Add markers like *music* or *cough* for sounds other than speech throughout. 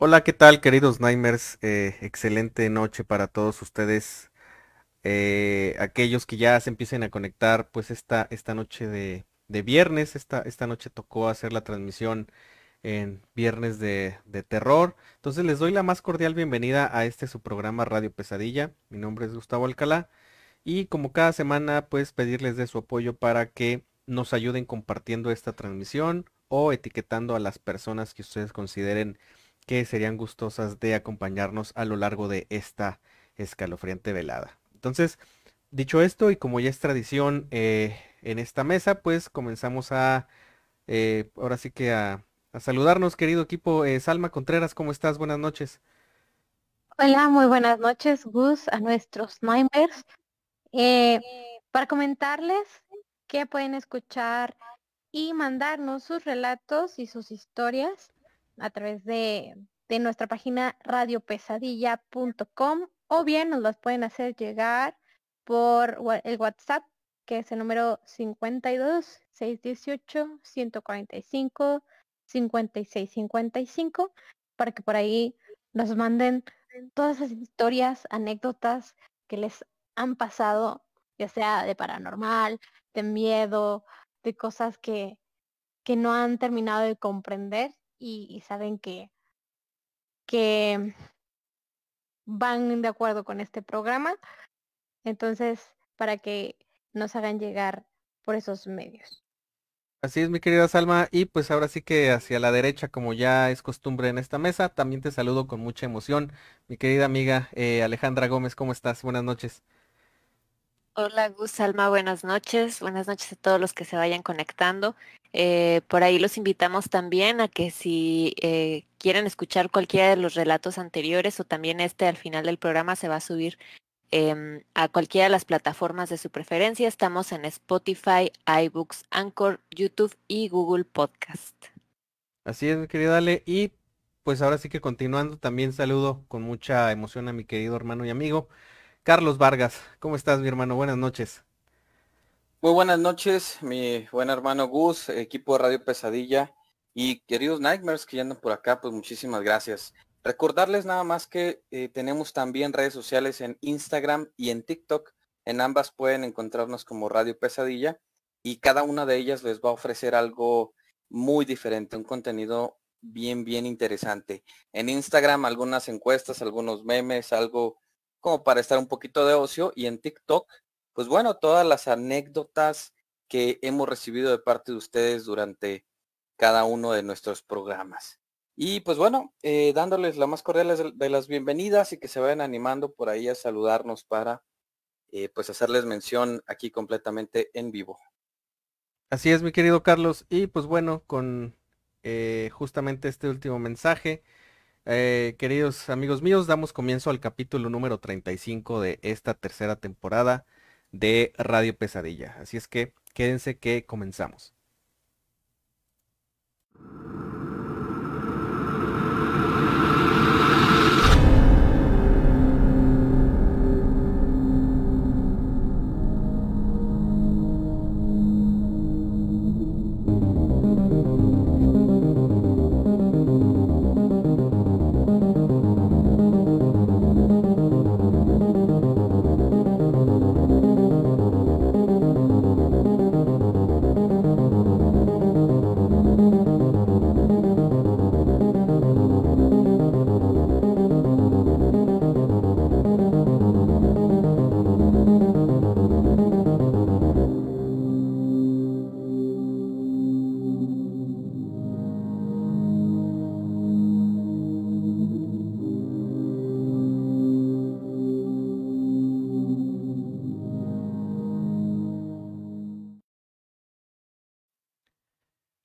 Hola, ¿qué tal, queridos Nightmares? Eh, excelente noche para todos ustedes. eh, aquellos que ya se empiecen a conectar, pues esta, esta noche de, de viernes, esta, esta noche tocó hacer la transmisión en Viernes de, de Terror. Entonces les doy la más cordial bienvenida a este su programa Radio Pesadilla. Mi nombre es Gustavo Alcalá y como cada semana, pues pedirles de su apoyo para que nos ayuden compartiendo esta transmisión o etiquetando a las personas que ustedes consideren que serían gustosas de acompañarnos a lo largo de esta escalofriante velada. Entonces, dicho esto, y como ya es tradición eh, en esta mesa, pues comenzamos a, eh, ahora sí que a, saludarnos, querido equipo. Eh, Salma Contreras, ¿cómo estás? Buenas noches. Hola, muy buenas noches, Gus, a nuestros. Eh, para comentarles que pueden escuchar y mandarnos sus relatos y sus historias a través de, de nuestra página radiopesadilla.com o bien nos las pueden hacer llegar por el WhatsApp, que es el número 52 618 145 56 55, para que por ahí nos manden todas esas historias, anécdotas que les han pasado, ya sea de paranormal, de miedo, de cosas que, que no han terminado de comprender y, saben que, que van de acuerdo con este programa. Entonces, para que nos hagan llegar por esos medios. Así es, mi querida Salma, y pues ahora sí que hacia la derecha, como ya es costumbre en esta mesa, también te saludo con mucha emoción, mi querida amiga eh, Alejandra Gómez, ¿cómo estás? Buenas noches. Hola Gus, Salma, buenas noches. Buenas noches a todos los que se vayan conectando. Eh, por ahí los invitamos también a que si eh, quieren escuchar cualquiera de los relatos anteriores o también este al final del programa se va a subir em, a cualquiera de las plataformas de su preferencia. Estamos en Spotify, iBooks, Anchor, YouTube y Google Podcast. Así es, querida Ale, y pues ahora sí que continuando, también saludo con mucha emoción a mi querido hermano y amigo Carlos Vargas, ¿cómo estás, mi hermano? Buenas noches. Muy buenas noches, mi buen hermano Gus, equipo de Radio Pesadilla y queridos Nightmares que ya andan por acá, pues muchísimas gracias. Recordarles nada más que eh, tenemos también redes sociales en Instagram y en TikTok. En ambas pueden encontrarnos como Radio Pesadilla y cada una de ellas les va a ofrecer algo muy diferente, un contenido bien, bien interesante. En Instagram algunas encuestas, algunos memes, algo como para estar un poquito de ocio y en TikTok pues bueno, todas las anécdotas que hemos recibido de parte de ustedes durante cada uno de nuestros programas. Y pues bueno, eh, dándoles la más cordial de- las bienvenidas y que se vayan animando por ahí a saludarnos para eh, pues hacerles mención aquí completamente en vivo. Así es, mi querido Carlos, y pues bueno, con eh, justamente este último mensaje, eh, queridos amigos míos, damos comienzo al capítulo número 35 de esta tercera temporada de Radio Pesadilla. Así es que quédense que comenzamos.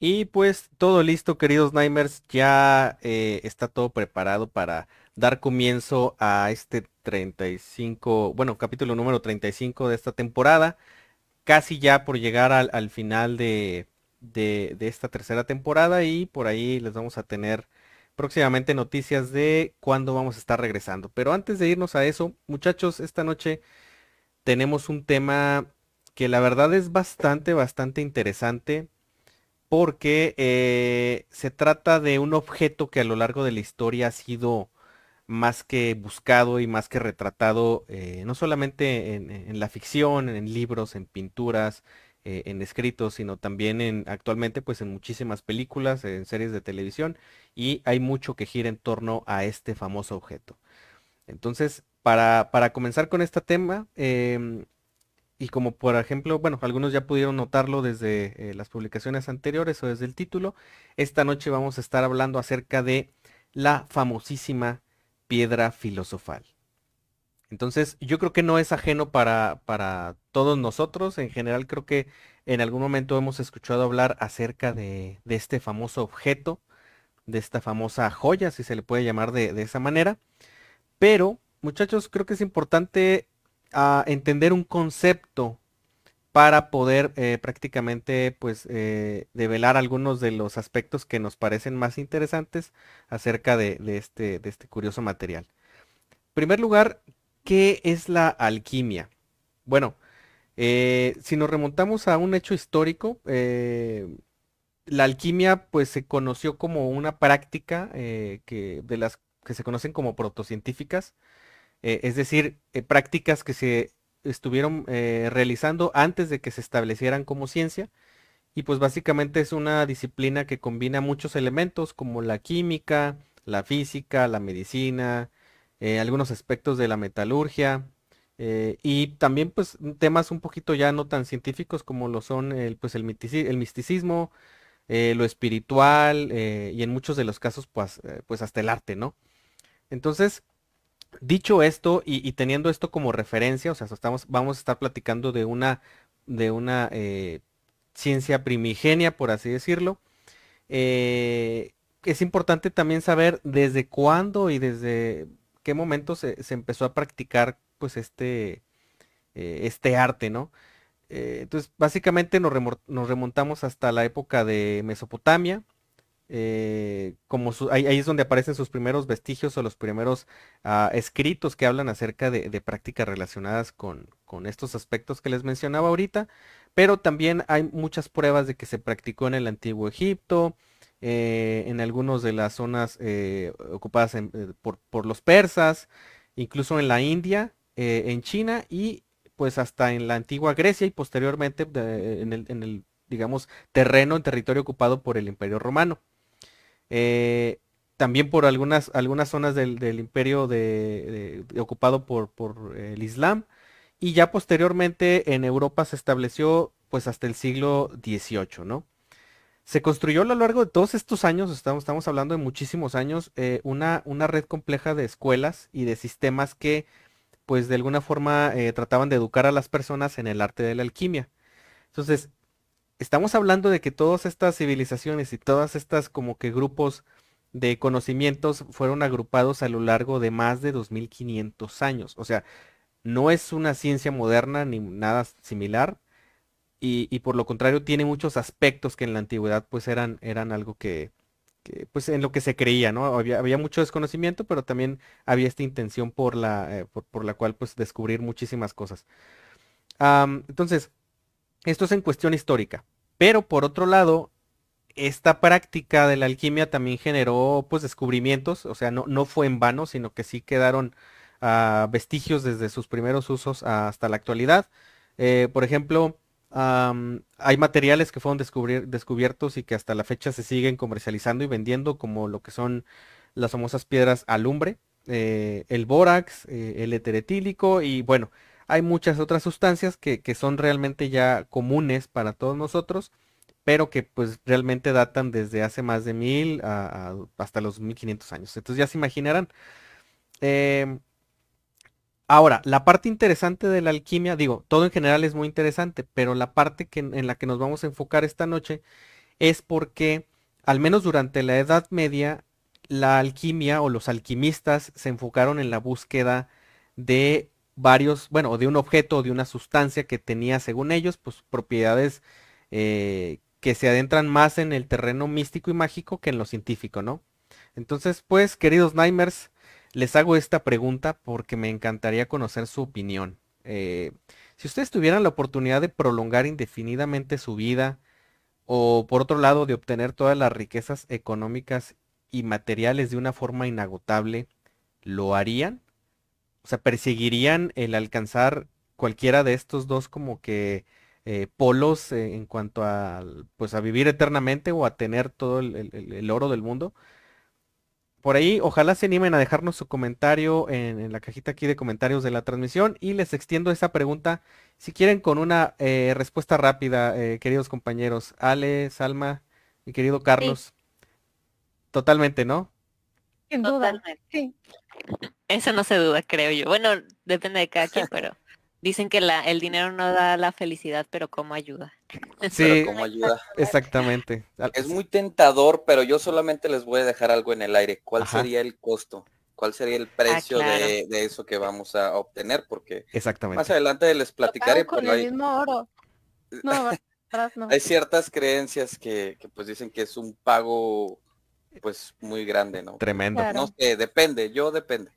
Y pues todo listo, queridos Nightmares, ya eh, está todo preparado para dar comienzo a este 35, bueno, capítulo número 35 de esta temporada, casi ya por llegar al, al final de, de, de esta tercera temporada y por ahí les vamos a tener próximamente noticias de cuándo vamos a estar regresando. Pero antes de irnos a eso, muchachos, esta noche tenemos un tema que la verdad es bastante, bastante interesante porque eh, se trata de un objeto que a lo largo de la historia ha sido más que buscado y más que retratado, eh, no solamente en, la ficción, en libros, en pinturas, eh, en escritos, sino también en actualmente pues en muchísimas películas, en series de televisión y hay mucho que gira en torno a este famoso objeto. Entonces, para, comenzar con este tema, em, y como por ejemplo, bueno, algunos ya pudieron notarlo desde eh, las publicaciones anteriores o desde el título, esta noche vamos a estar hablando acerca de la famosísima piedra filosofal. Entonces, yo creo que no es ajeno para, para todos nosotros. En general, creo que en algún momento hemos escuchado hablar acerca de, este famoso objeto, de esta famosa joya, si se le puede llamar de, esa manera. Pero, muchachos, creo que es importante ah, entender un concepto para poder eh, prácticamente pues eh, develar algunos de los aspectos que nos parecen más interesantes acerca de, este, de este curioso material. En primer lugar, ¿qué es la alquimia? Bueno, eh, si nos remontamos a un hecho histórico, la alquimia pues se conoció como una práctica que, de las que se conocen como protocientíficas, es decir, prácticas que se estuvieron eh, realizando antes de que se establecieran como ciencia. Y pues básicamente es una disciplina que combina muchos elementos como la química, la física, la medicina, eh, algunos aspectos de la metalurgia eh, y también pues temas un poquito ya no tan científicos como lo son el, pues, el, misticismo, lo espiritual y en muchos de los casos pues, pues hasta el arte, ¿no? Entonces, Dicho esto y, teniendo esto como referencia, o sea, estamos, vamos a estar platicando de una, de una eh, ciencia primigenia, por así decirlo. Eh, es importante también saber desde cuándo y desde qué momento se, empezó a practicar pues este, eh, este arte, ¿no? entonces, básicamente nos, remontamos hasta la época de Mesopotamia, eh, como ahí, es donde aparecen sus primeros vestigios o los primeros ah, escritos que hablan acerca de, prácticas relacionadas con, estos aspectos que les mencionaba ahorita, pero también hay muchas pruebas de que se practicó en el antiguo Egipto, eh, en algunas de las zonas eh, ocupadas por, los persas, incluso en la India, en China y pues hasta en la antigua Grecia y posteriormente en el, en el digamos, terreno, en territorio ocupado por el Imperio Romano. Eh, también por algunas, algunas zonas del, imperio de, ocupado por, por, el Islam. Y ya posteriormente en Europa se estableció pues hasta el siglo XVIII, ¿no? Se construyó a lo largo de todos estos años, estamos, estamos hablando de muchísimos años, eh, una, una, red compleja de escuelas y de sistemas que pues de alguna forma eh, trataban de educar a las personas en el arte de la alquimia. Entonces, estamos hablando de que todas estas civilizaciones y todas estas como que grupos de conocimientos fueron agrupados a lo largo de más de 2500 años. O sea, no es una ciencia moderna ni nada similar. Y, por lo contrario tiene muchos aspectos que en la antigüedad pues eran, eran algo que, pues en lo que se creía, ¿no? Había, mucho desconocimiento, pero también había esta intención por la, eh, por, la cual pues descubrir muchísimas cosas. entonces, esto es en cuestión histórica. Pero por otro lado, esta práctica de la alquimia también generó pues descubrimientos, o sea, no, no fue en vano, sino que sí quedaron ah, vestigios desde sus primeros usos hasta la actualidad. Eh, por ejemplo, hay materiales que fueron descubiertos y que hasta la fecha se siguen comercializando y vendiendo, como lo que son las famosas piedras alumbre, eh, el bórax, eh, el eteretílico y bueno, hay muchas otras sustancias que, son realmente ya comunes para todos nosotros, pero que pues realmente datan desde hace más de mil hasta los 1500 años. Entonces ya se imaginarán. Em, ahora, la parte interesante de la alquimia, digo, todo en general es muy interesante, pero la parte que, en la que nos vamos a enfocar esta noche es porque, al menos durante la Edad Media, la alquimia o los alquimistas se enfocaron en la búsqueda de varios, bueno, de un objeto o de una sustancia que tenía, según ellos, pues propiedades eh, que se adentran más en el terreno místico y mágico que en lo científico, ¿no? Entonces, pues, queridos Nightmares, les hago esta pregunta porque me encantaría conocer su opinión. Eh, si ustedes tuvieran la oportunidad de prolongar indefinidamente su vida, o por otro lado de obtener todas las riquezas económicas y materiales de una forma inagotable, ¿lo harían? O sea, ¿perseguirían el alcanzar cualquiera de estos dos como que eh, polos eh, en cuanto a, pues, a vivir eternamente o a tener todo el oro del mundo? por ahí, ojalá se animen a dejarnos su comentario en, la cajita aquí de comentarios de la transmisión y les extiendo esa pregunta si quieren con una eh, respuesta rápida, queridos compañeros. Ale, Salma, mi querido Carlos. Totalmente, ¿no? Sin duda. Sí. Eso no se duda, creo yo. Bueno, depende de cada quien, *laughs* pero dicen que la, el dinero no da la felicidad, pero *laughs* como ayuda. Sí, como ayuda. Exactamente. Es muy tentador, pero yo solamente les voy a dejar algo en el aire. ¿Cuál sería el costo? ¿Cuál sería el precio de, eso que vamos a obtener? Porque Exactamente. más adelante les platicaré. Con el mismo oro. No, *laughs* no. Hay ciertas creencias que, pues dicen que es un pago pues muy grande, ¿no? Tremendo. No sé, depende, yo depende.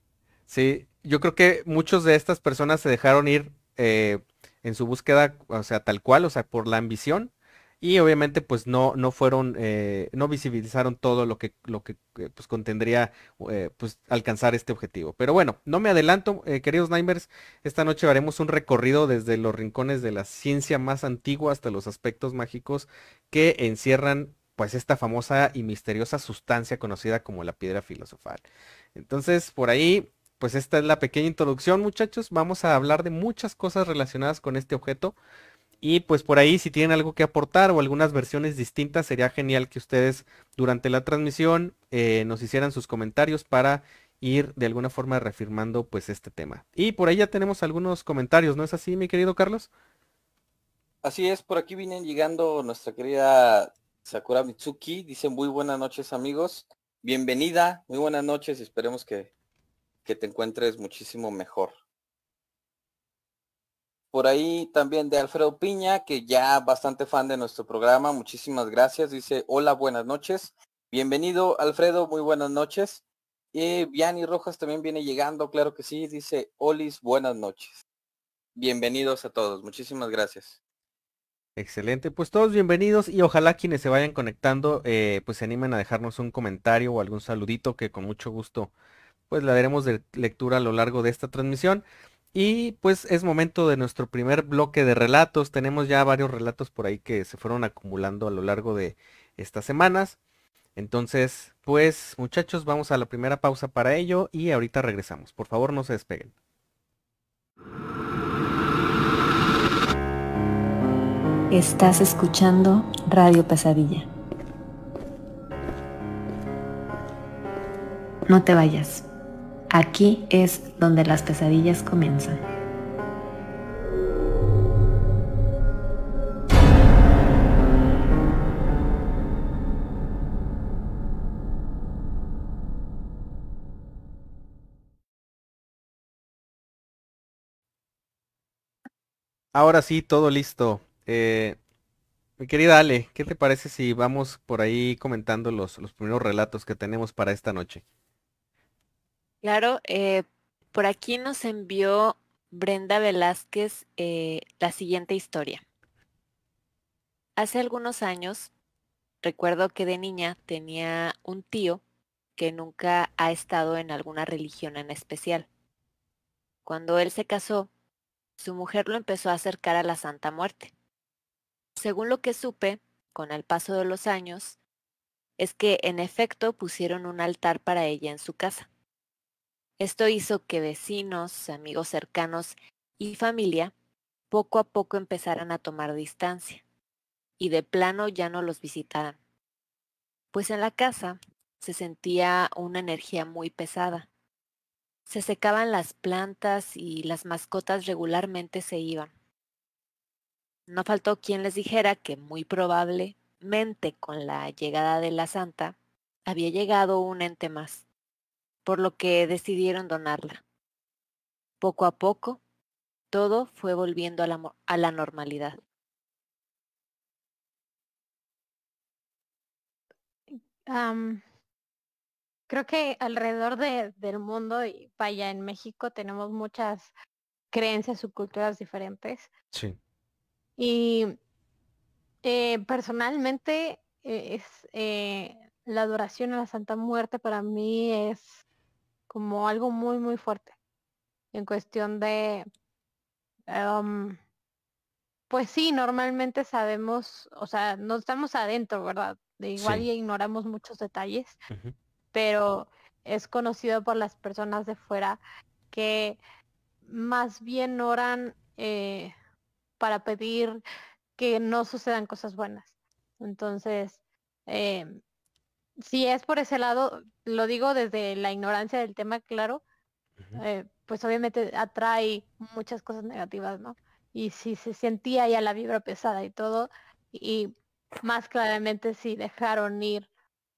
Sí, yo creo que muchos de estas personas se dejaron ir eh, en su búsqueda, o sea, tal cual, o sea, por la ambición. Y obviamente pues no, no fueron, eh, no visibilizaron todo lo que, lo que eh, pues contendría eh, pues alcanzar este objetivo. Pero bueno, no me adelanto, queridos Nimers, esta noche haremos un recorrido desde los rincones de la ciencia más antigua hasta los aspectos mágicos que encierran pues esta famosa y misteriosa sustancia conocida como la piedra filosofal. Entonces, por ahí pues esta es la pequeña introducción, muchachos. Vamos a hablar de muchas cosas relacionadas con este objeto. Y pues por ahí si tienen algo que aportar o algunas versiones distintas, sería genial que ustedes durante la transmisión eh, nos hicieran sus comentarios para ir de alguna forma reafirmando pues este tema. Y por ahí ya tenemos algunos comentarios, ¿no es así, mi querido Carlos? Así es, por aquí vienen llegando nuestra querida Sakura Mitsuki. Dice muy buenas noches amigos. Bienvenida, muy buenas noches. Esperemos que que te encuentres muchísimo mejor. Por ahí también de Alfredo Piña, que ya bastante fan de nuestro programa. Muchísimas gracias. Dice, hola, buenas noches. Bienvenido, Alfredo, muy buenas noches. Y Viani Rojas también viene llegando, claro que sí. Dice, Olis, buenas noches. Bienvenidos a todos. Muchísimas gracias. Excelente, pues todos bienvenidos y ojalá quienes se vayan conectando eh, pues se animen a dejarnos un comentario o algún saludito que con mucho gusto pues la daremos de lectura a lo largo de esta transmisión. Y pues es momento de nuestro primer bloque de relatos. Tenemos ya varios relatos por ahí que se fueron acumulando a lo largo de estas semanas. Entonces, pues muchachos, vamos a la primera pausa para ello y ahorita regresamos. Por favor, no se despeguen. Estás escuchando Radio Pesadilla. No te vayas. Aquí es donde las pesadillas comienzan. Ahora sí, todo listo. Eh, mi querida Ale, ¿qué te parece si vamos por ahí comentando los, los primeros relatos que tenemos para esta noche? Claro, eh, por aquí nos envió Brenda Velázquez eh, la siguiente historia. Hace algunos años, recuerdo que de niña tenía un tío que nunca ha estado en alguna religión en especial. Cuando él se casó, su mujer lo empezó a acercar a la Santa Muerte. Según lo que supe, con el paso de los años, es que en efecto pusieron un altar para ella en su casa. Esto hizo que vecinos, amigos cercanos y familia poco a poco empezaran a tomar distancia y de plano ya no los visitaran. Pues en la casa se sentía una energía muy pesada. Se secaban las plantas y las mascotas regularmente se iban. No faltó quien les dijera que muy probablemente con la llegada de la santa había llegado un ente más por lo que decidieron donarla. Poco a poco, todo fue volviendo a la, a la normalidad. creo que alrededor de, del mundo y vaya en México tenemos muchas creencias o culturas diferentes. Sí. Y Eh, personalmente, eh, es eh, la adoración a la Santa Muerte para mí es como algo muy, muy fuerte. En cuestión de, pues sí, normalmente sabemos, o sea, no estamos adentro, ¿verdad? De igual Sí. y ignoramos muchos detalles, pero es conocido por las personas de fuera que más bien oran eh, para pedir que no sucedan cosas buenas. Entonces, em, si es por ese lado, lo digo desde la ignorancia del tema, claro, eh, pues obviamente atrae muchas cosas negativas, ¿no? Y si se sentía ya la vibra pesada y todo, y más claramente si dejaron ir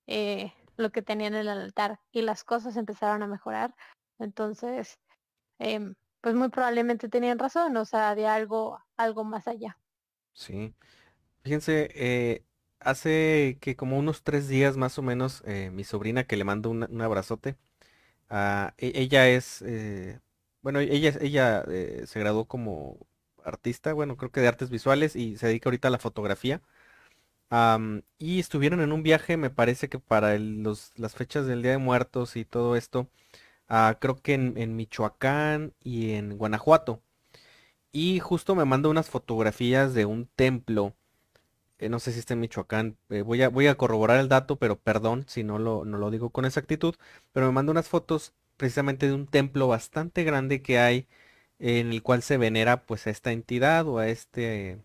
eh, lo que tenían en el altar y las cosas empezaron a mejorar, entonces, em, pues muy probablemente tenían razón, o sea, había algo, algo más allá. Sí. Fíjense, eh, hace que como unos tres días más o menos, eh, mi sobrina que le mando un abrazote, ah, e- ella es, eh, bueno, ella, ella eh, se graduó como artista, bueno, creo que de artes visuales y se dedica ahorita a la fotografía. Am, y estuvieron en un viaje, me parece que para el- los, las fechas del Día de Muertos y todo esto, ah, creo que en, en Michoacán y en Guanajuato. Y justo me manda unas fotografías de un templo eh, no sé si está en Michoacán, eh, voy a, voy a corroborar el dato, pero perdón si no lo, no lo digo con exactitud, pero me manda unas fotos precisamente de un templo bastante grande que hay en el cual se venera pues a esta entidad o a este,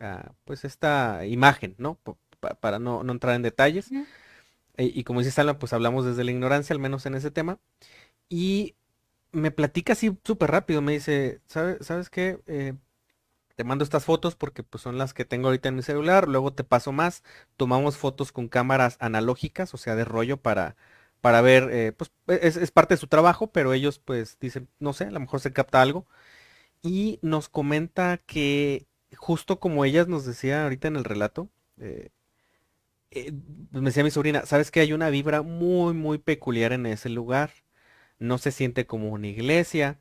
a, pues esta imagen, ¿no? Pa- para no, no entrar en detalles. Ujú. Eh, y como dice Salma, pues hablamos desde la ignorancia, al menos en ese tema. Y me platica así súper rápido, me dice, ¿sabe- ¿sabes qué? Eh, te mando estas fotos porque pues son las que tengo ahorita en mi celular, luego te paso más, tomamos fotos con cámaras analógicas, o sea, de rollo para, para ver, eh, pues es, es parte de su trabajo, pero ellos pues dicen, no sé, a lo mejor se capta algo. Y nos comenta que justo como ellas nos decía ahorita en el relato, eh, eh, me decía mi sobrina, ¿sabes que hay una vibra muy, muy peculiar en ese lugar? No se siente como una iglesia,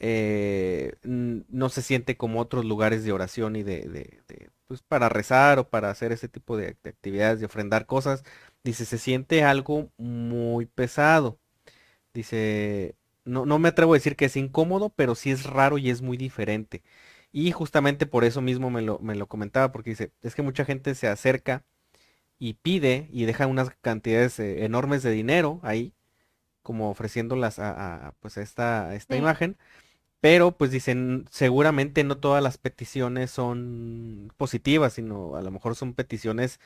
eh, no se siente como otros lugares de oración y de, pues para rezar o para hacer ese tipo de, de actividades, de ofrendar cosas. Dice, se siente algo muy pesado. Dice, no, no me atrevo a decir que es incómodo, pero sí es raro y es muy diferente. Y justamente por eso mismo me lo, me lo comentaba, porque dice, es que mucha gente se acerca y pide y deja unas cantidades eh, enormes de dinero ahí, como ofreciéndolas a, a, pues a esta, a esta Sí. imagen. Pero pues dicen, seguramente no todas las peticiones son positivas, sino a lo mejor son peticiones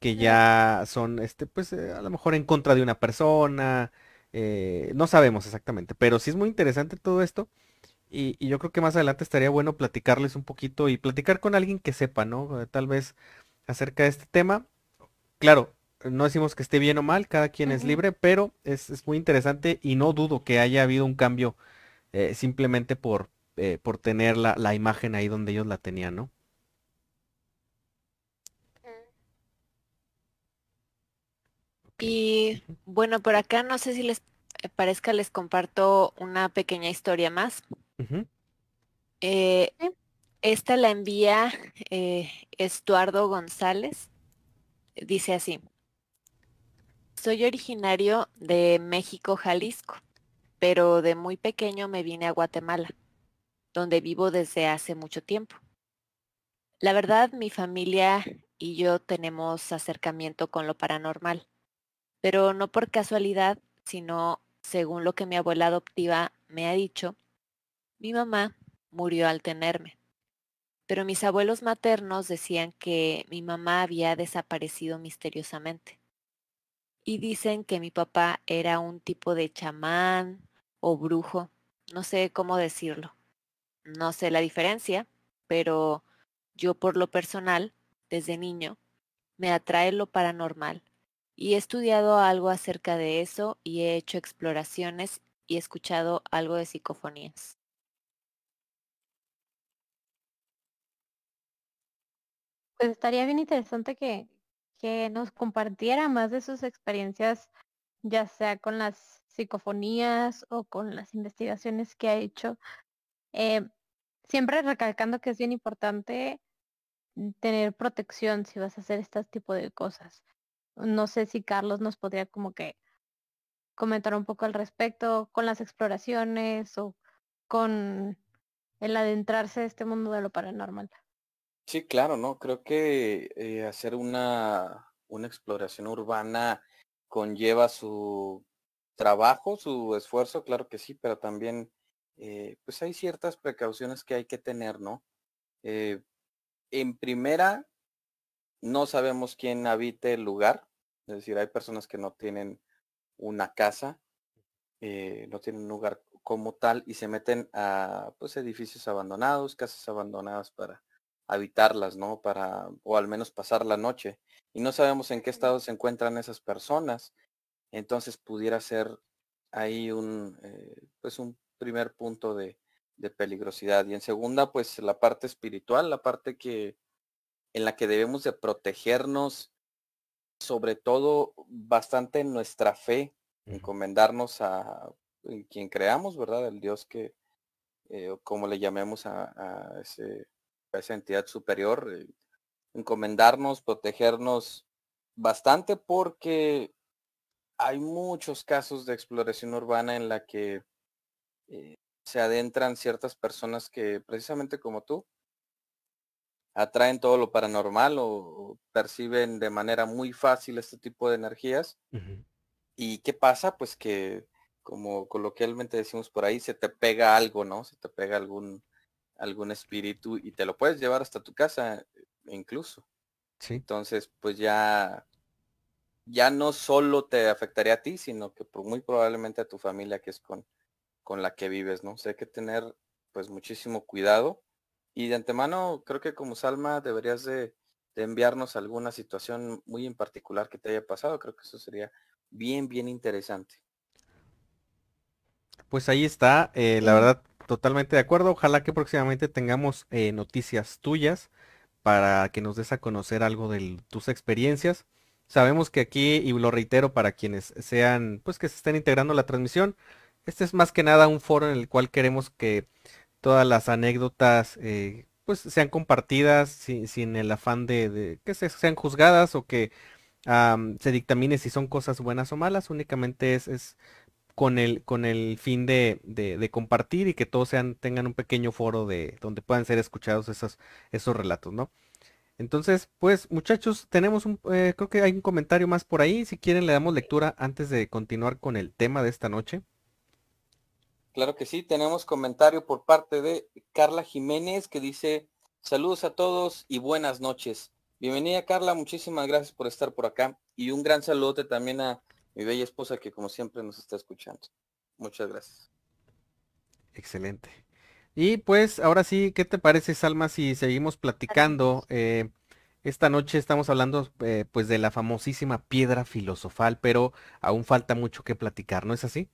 que ya son, este, pues eh, a lo mejor en contra de una persona, eh, no sabemos exactamente, pero sí es muy interesante todo esto y, y yo creo que más adelante estaría bueno platicarles un poquito y platicar con alguien que sepa, ¿no? Eh, Tal vez acerca de este tema. Claro, no decimos que esté bien o mal, cada quien es libre, pero es, es muy interesante y no dudo que haya habido un cambio eh, simplemente por, eh, por tener la, la imagen ahí donde ellos la tenían, ¿no? Y bueno, por acá no sé si les eh, parezca, les comparto una pequeña historia más. Eh, esta la envía eh, Estuardo González. Dice así. Soy originario de México, Jalisco, pero de muy pequeño me vine a Guatemala, donde vivo desde hace mucho tiempo. La verdad, mi familia y yo tenemos acercamiento con lo paranormal, pero no por casualidad, sino según lo que mi abuela adoptiva me ha dicho, mi mamá murió al tenerme. Pero mis abuelos maternos decían que mi mamá había desaparecido misteriosamente. Y dicen que mi papá era un tipo de chamán o brujo, no sé cómo decirlo. No sé la diferencia, pero yo por lo personal, desde niño, me atrae lo paranormal y he estudiado algo acerca de eso y he hecho exploraciones y escuchado algo de psicofonías. Pues estaría bien interesante que, que nos compartiera más de sus experiencias, ya sea con las psicofonías o con las investigaciones que ha hecho. Eh, siempre recalcando que es bien importante tener protección si vas a hacer este tipo de cosas. No sé si Carlos nos podría como que comentar un poco al respecto con las exploraciones o con el adentrarse a este mundo de lo paranormal. Sí, claro, ¿no? Creo que eh, hacer una, una exploración urbana conlleva su trabajo, su esfuerzo, claro que sí, pero también eh, pues hay ciertas precauciones que hay que tener, ¿no? Eh, en primera, no sabemos quién habite el lugar, es decir, hay personas que no tienen una casa, no tienen un lugar como tal y se meten a pues edificios abandonados, casas abandonadas para habitarlas, ¿no? Para, o al menos pasar la noche. Y no sabemos en qué estado se encuentran esas personas. Entonces pudiera ser ahí un, eh, pues un primer punto de, de peligrosidad. Y en segunda, pues la parte espiritual, la parte que en la que debemos de protegernos, sobre todo bastante en nuestra fe, encomendarnos a quien creamos, ¿verdad? El Dios que, eh, como le llamemos a, a, ese, esa entidad superior, eh, encomendarnos, protegernos bastante porque hay muchos casos de exploración urbana en la que eh, se adentran ciertas personas que precisamente como tú atraen todo lo paranormal o, perciben de manera muy fácil este tipo de energías. ¿Y qué pasa? Pues que, como coloquialmente decimos por ahí, se te pega algo, ¿no? Se te pega algún, algún espíritu y te lo puedes llevar hasta tu casa incluso. Sí. Entonces, pues ya, ya no solo te afectaría a ti, sino que muy probablemente a tu familia que es con, con la que vives, ¿no? O sea, hay que tener pues muchísimo cuidado. Y de antemano, creo que como Salma deberías de, enviarnos alguna situación muy en particular que te haya pasado. Creo que eso sería bien, bien interesante. Pues ahí está, eh, la verdad, totalmente de acuerdo. Ojalá que próximamente tengamos eh, noticias tuyas para que nos des a conocer algo de tus experiencias. Sabemos que aquí, y lo reitero para quienes sean, pues que se estén integrando la transmisión, este es más que nada un foro en el cual queremos que todas las anécdotas eh, pues sean compartidas sin, el afán de, que sean juzgadas o que se dictamine si son cosas buenas o malas, únicamente es con el, con el fin de, de, compartir y que todos sean, tengan un pequeño foro de donde puedan ser escuchados esos, esos relatos, ¿no? Entonces, pues muchachos, tenemos un, eh, creo que hay un comentario más por ahí, si quieren le damos lectura antes de continuar con el tema de esta noche. Claro que sí, tenemos comentario por parte de Carla Jiménez que dice saludos a todos y buenas noches. Bienvenida Carla, muchísimas gracias por estar por acá y un gran saludo también a mi bella esposa que como siempre nos está escuchando. Muchas gracias. Excelente. Y pues ahora sí, ¿qué te parece Salma si seguimos platicando? Eh, esta noche estamos hablando eh, pues de la famosísima piedra filosofal, pero aún falta mucho que platicar, ¿no es así?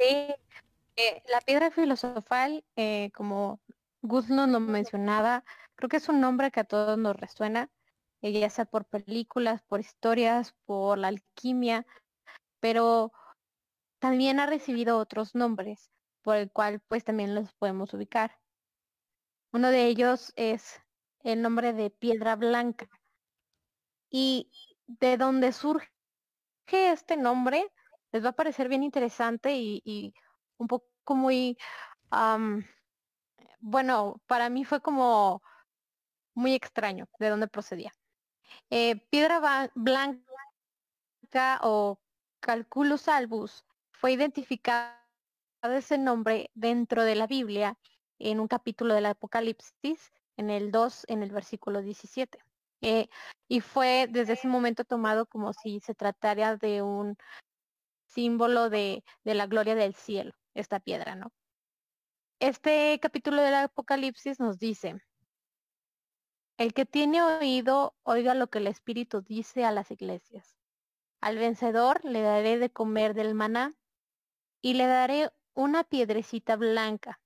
Sí, eh, la piedra filosofal, eh, como Gus nos lo mencionaba, creo que es un nombre que a todos nos resuena, ya sea por películas, por historias, por la alquimia, pero también ha recibido otros nombres, por el cual pues también los podemos ubicar. Uno de ellos es el nombre de piedra blanca. Y de dónde surge este nombre, les va a parecer bien interesante y, un poco muy, bueno, para mí fue como muy extraño de dónde procedía. Eh, piedra blanca o Calculus albus fue identificado ese nombre dentro de la Biblia en un capítulo del Apocalipsis, en el 2, en el versículo 17. Eh, y fue desde ese momento tomado como si se tratara de un símbolo de, de la gloria del cielo, esta piedra, ¿no? Este capítulo del Apocalipsis nos dice, el que tiene oído, oiga lo que el Espíritu dice a las iglesias. Al vencedor le daré de comer del maná y le daré una piedrecita blanca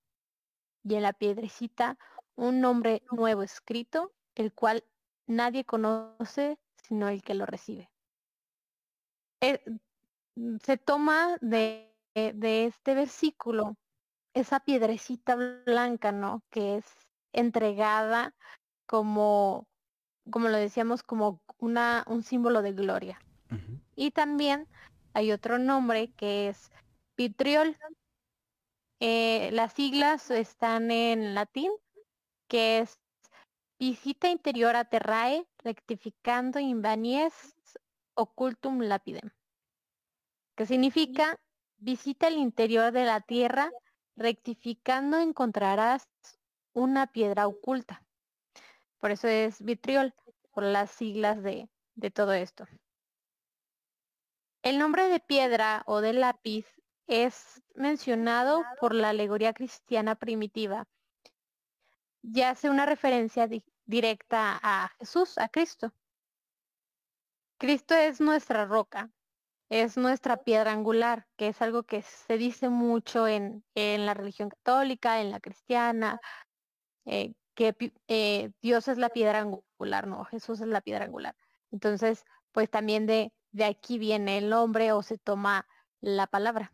y en la piedrecita un nombre nuevo escrito, el cual nadie conoce sino el que lo recibe. Eh, Mm, se toma de, de este versículo esa piedrecita blanca, ¿no? Que es entregada como, como lo decíamos, como una, un símbolo de gloria. Y también hay otro nombre que es vitriol. Eh, las siglas están en latín, que es visita interior a terrae, rectificando invanies occultum lapidem, que significa visita el interior de la tierra, rectificando encontrarás una piedra oculta. Por eso es vitriol, por las siglas de, de todo esto. El nombre de piedra o de lápiz es mencionado por la alegoría cristiana primitiva, ya hace una referencia directa a Jesús, a Cristo. Cristo es nuestra roca, es nuestra piedra angular, que es algo que se dice mucho en, en la religión católica, en la cristiana, eh, que eh, Dios es la piedra angular, no, Jesús es la piedra angular. Entonces, pues también de, de aquí viene el nombre o se toma la palabra.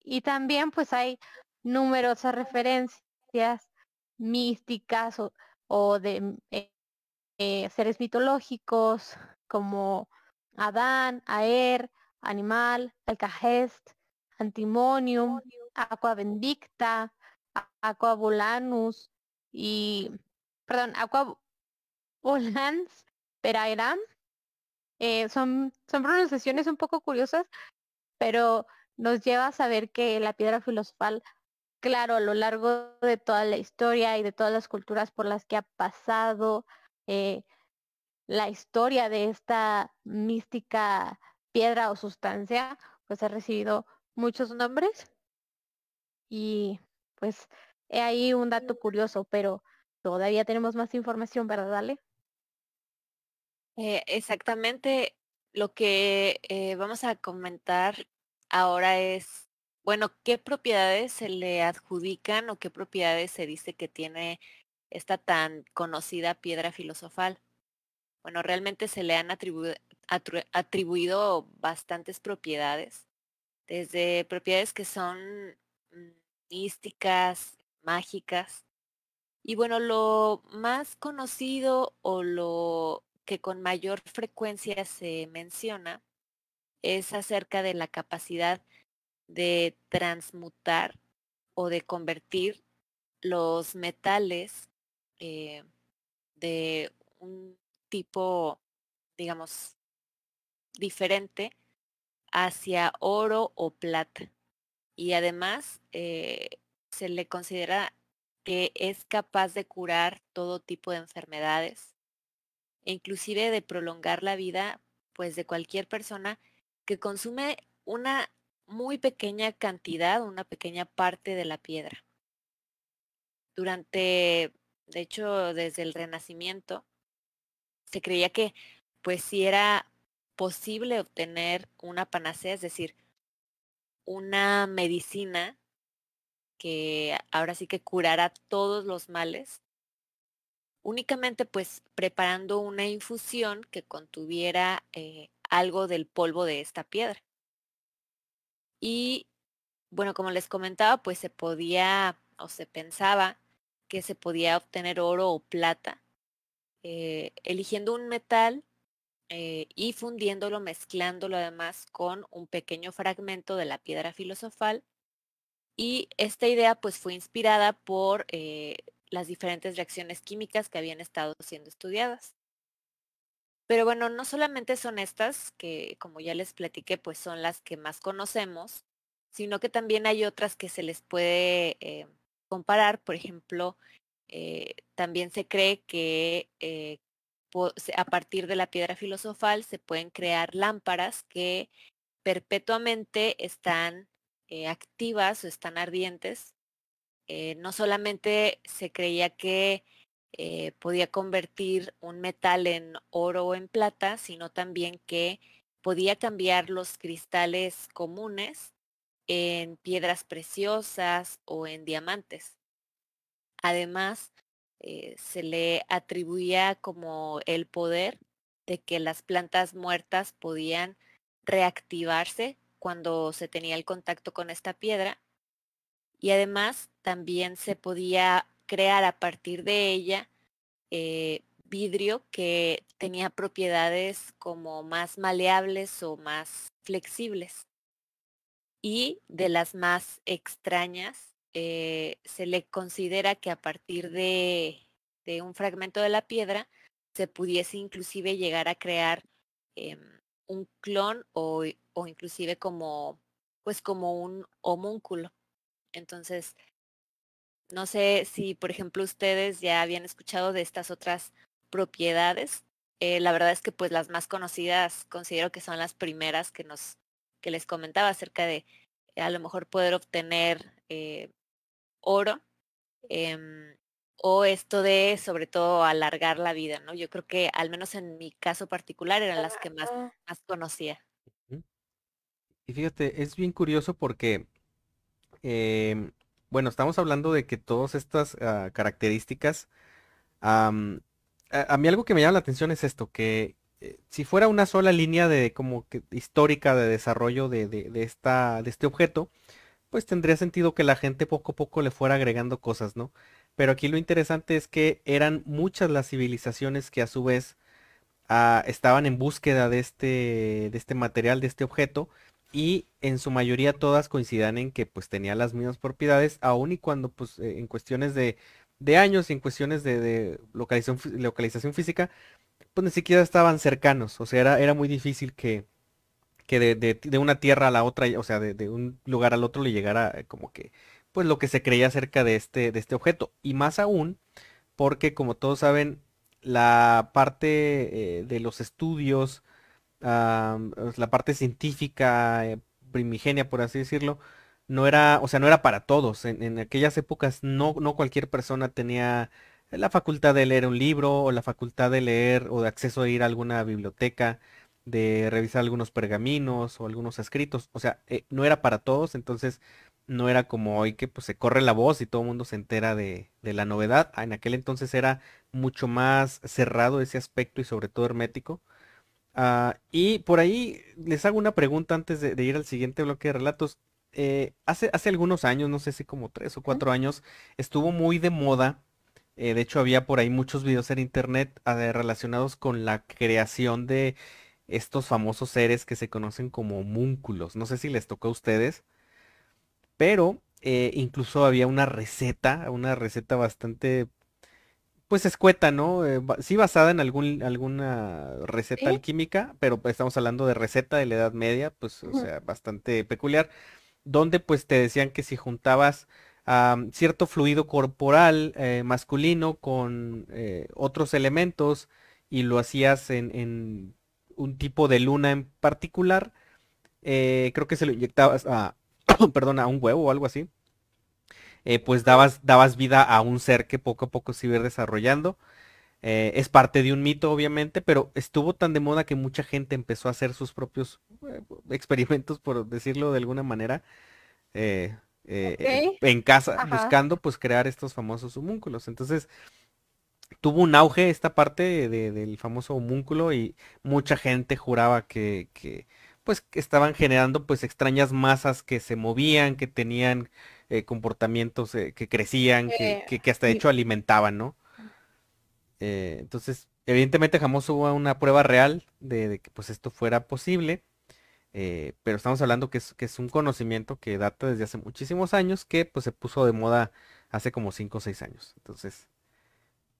Y también pues hay numerosas referencias místicas o, de eh, seres mitológicos como Adán, Aer, Animal, Alcahest, Antimonium, Aqua Bendicta, Aqua Volanus y, perdón, Aqua Volans Peraeram. Eh, son, son pronunciaciones un poco curiosas, pero nos lleva a saber que la piedra filosofal, claro, a lo largo de toda la historia y de todas las culturas por las que ha pasado, eh, la historia de esta mística piedra o sustancia, pues ha recibido muchos nombres. Y pues he ahí un dato curioso, pero todavía tenemos más información, ¿verdad, Ale? Eh, exactamente lo que eh, vamos a comentar ahora es, bueno, ¿qué propiedades se le adjudican o qué propiedades se dice que tiene esta tan conocida piedra filosofal? Bueno, realmente se le han atribuido bastantes propiedades, desde propiedades que son mm, místicas, mágicas. Y bueno, lo más conocido o lo que con mayor frecuencia se menciona es acerca de la capacidad de transmutar o de convertir los metales eh, de un tipo, digamos, diferente hacia oro o plata. Y además eh, se le considera que es capaz de curar todo tipo de enfermedades e inclusive de prolongar la vida pues de cualquier persona que consume una muy pequeña cantidad, una pequeña parte de la piedra. Durante, de hecho, desde el Renacimiento, se creía que pues si era posible obtener una panacea, es decir, una medicina que ahora sí que curara todos los males, únicamente pues preparando una infusión que contuviera eh, algo del polvo de esta piedra. Y bueno, como les comentaba, pues se podía o se pensaba que se podía obtener oro o plata, eh, eligiendo un metal eh, y fundiéndolo, mezclándolo además con un pequeño fragmento de la piedra filosofal. Y esta idea pues fue inspirada por eh, las diferentes reacciones químicas que habían estado siendo estudiadas. Pero bueno, no solamente son estas, que como ya les platiqué, pues son las que más conocemos, sino que también hay otras que se les puede eh, comparar. Por ejemplo, eh, también se cree que a partir de la piedra filosofal se pueden crear lámparas que perpetuamente están activas o están ardientes. no solamente se creía que eh, podía convertir un metal en oro o en plata, sino también que podía cambiar los cristales comunes en piedras preciosas o en diamantes. Además, eh, se le atribuía como el poder de que las plantas muertas podían reactivarse cuando se tenía el contacto con esta piedra y además también se podía crear a partir de ella eh, vidrio que tenía propiedades como más maleables o más flexibles. Y de las más extrañas, eh, se le considera que a partir de, de, un fragmento de la piedra se pudiese inclusive llegar a crear em, un clon o, o inclusive como pues como un homúnculo. Entonces, no sé si, por ejemplo, ustedes ya habían escuchado de estas otras propiedades. Eh, la verdad es que pues las más conocidas considero que son las primeras que nos que les comentaba acerca de eh, a lo mejor poder obtener eh, oro em, o esto de sobre todo alargar la vida, ¿no? Yo creo que al menos en mi caso particular eran las que más, más conocía. Y fíjate, es bien curioso porque, em, bueno, estamos hablando de que todas estas uh, características a, mí algo que me llama la atención es esto, que eh, si fuera una sola línea de como que histórica de desarrollo de, de, esta, de este objeto, pues tendría sentido que la gente poco a poco le fuera agregando cosas, ¿no? Pero aquí lo interesante es que eran muchas las civilizaciones que a su vez ah, estaban en búsqueda de este, de este material, de este objeto, y en su mayoría todas coincidan en que pues tenía las mismas propiedades, aun y cuando pues eh, en cuestiones de de años y en cuestiones de, localización, localización física, pues ni siquiera estaban cercanos. O sea, era, era muy difícil que, que de, de, una tierra a la otra, o sea, de, un lugar al otro le llegara eh, como que, pues lo que se creía acerca de este, de este objeto. Y más aún, porque como todos saben, la parte eh, de los estudios, la parte científica, eh, primigenia, por así decirlo, no era, o sea, no era para todos. En, aquellas épocas no, no cualquier persona tenía la facultad de leer un libro o la facultad de leer o de acceso a ir a alguna biblioteca, de revisar algunos pergaminos o algunos escritos. O sea, eh, no era para todos, entonces no era como hoy que pues se corre la voz y todo el mundo se entera de, de la novedad. En aquel entonces era mucho más cerrado ese aspecto y sobre todo hermético. Ah, y por ahí les hago una pregunta antes de, de ir al siguiente bloque de relatos. Eh, hace, hace algunos años, no sé si como tres o cuatro años, estuvo muy de moda. Eh, de hecho, había por ahí muchos videos en internet ah, relacionados con la creación de estos famosos seres que se conocen como homúnculos. No sé si les tocó a ustedes, pero eh, incluso había una receta, una receta bastante, pues escueta, ¿no? sí basada en algún, alguna receta alquímica, pero pues, estamos hablando de receta de la Edad Media, pues, o sea, bastante peculiar donde pues te decían que si juntabas cierto fluido corporal eh, masculino con eh, otros elementos y lo hacías en, un tipo de luna en particular, eh, creo que se lo inyectabas a, *coughs* perdón, a un huevo o algo así, pues dabas, dabas vida a un ser que poco a poco se iba desarrollando. Eh, es parte de un mito, obviamente, pero estuvo tan de moda que mucha gente empezó a hacer sus propios eh, experimentos, por decirlo de alguna manera, eh, en casa, buscando pues crear estos famosos homúnculos. Entonces, tuvo un auge esta parte del famoso homúnculo y mucha gente juraba que, que pues estaban generando pues extrañas masas que se movían, que tenían comportamientos que crecían, que, que, hasta de hecho alimentaban, ¿no? Eh, entonces, evidentemente jamás hubo una prueba real de, que pues esto fuera posible. Eh, pero estamos hablando que es, que es un conocimiento que data desde hace muchísimos años, que pues se puso de moda hace como 5 o 6 años. Entonces,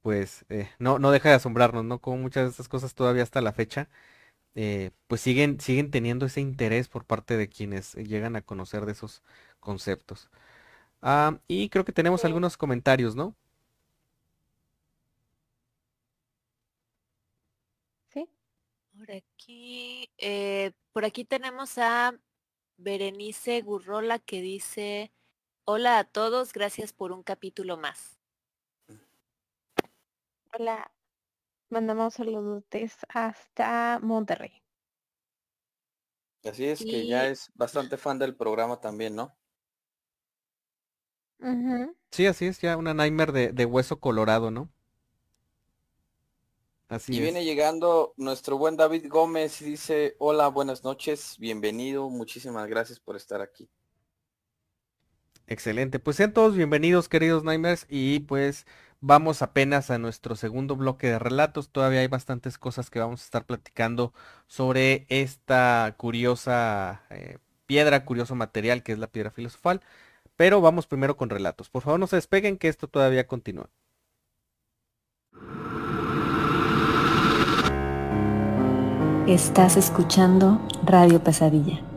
pues eh, no, no deja de asombrarnos, ¿no? Como muchas de estas cosas todavía hasta la fecha, pues siguen, siguen teniendo ese interés por parte de quienes llegan a conocer de esos conceptos. Ah, y creo que tenemos algunos comentarios, ¿no? Por aquí, eh, por aquí tenemos a Berenice Gurrola que dice, hola a todos, gracias por un capítulo más. Hola, mandamos saludos hasta Monterrey. Así es, que ya es bastante fan del programa también, ¿no? Sí, así es, ya una Nightmare de, de hueso colorado, ¿no? y viene llegando nuestro buen David Gómez y dice, hola, buenas noches, bienvenido, muchísimas gracias por estar aquí. Excelente, pues sean todos bienvenidos queridos Nightmares y pues vamos apenas a nuestro segundo bloque de relatos, todavía hay bastantes cosas que vamos a estar platicando sobre esta curiosa eh, piedra, curioso material que es la piedra filosofal, pero vamos primero con relatos, por favor no se despeguen que esto todavía continúa. Estás escuchando Radio Pesadilla.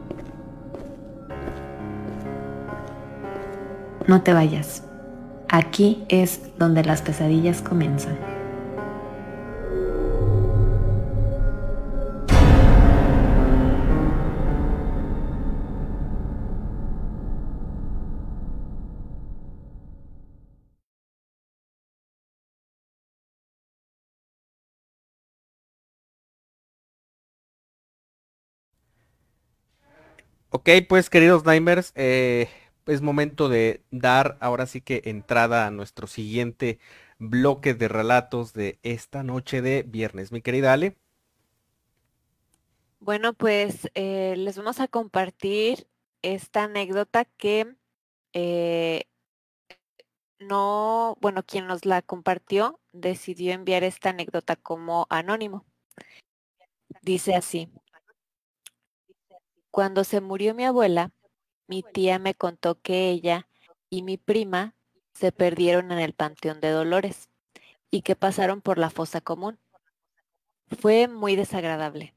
No te vayas. Aquí es donde las pesadillas comienzan. Ok, pues queridos Nightmares, eh, es momento de dar ahora sí que entrada a nuestro siguiente bloque de relatos de esta noche de viernes. Mi querida Ale. Bueno, pues eh, les vamos a compartir esta anécdota que eh, no, bueno, quien nos la compartió decidió enviar esta anécdota como anónimo. Dice así. Cuando se murió mi abuela, mi tía me contó que ella y mi prima se perdieron en el Panteón de Dolores y que pasaron por la fosa común. Fue muy desagradable.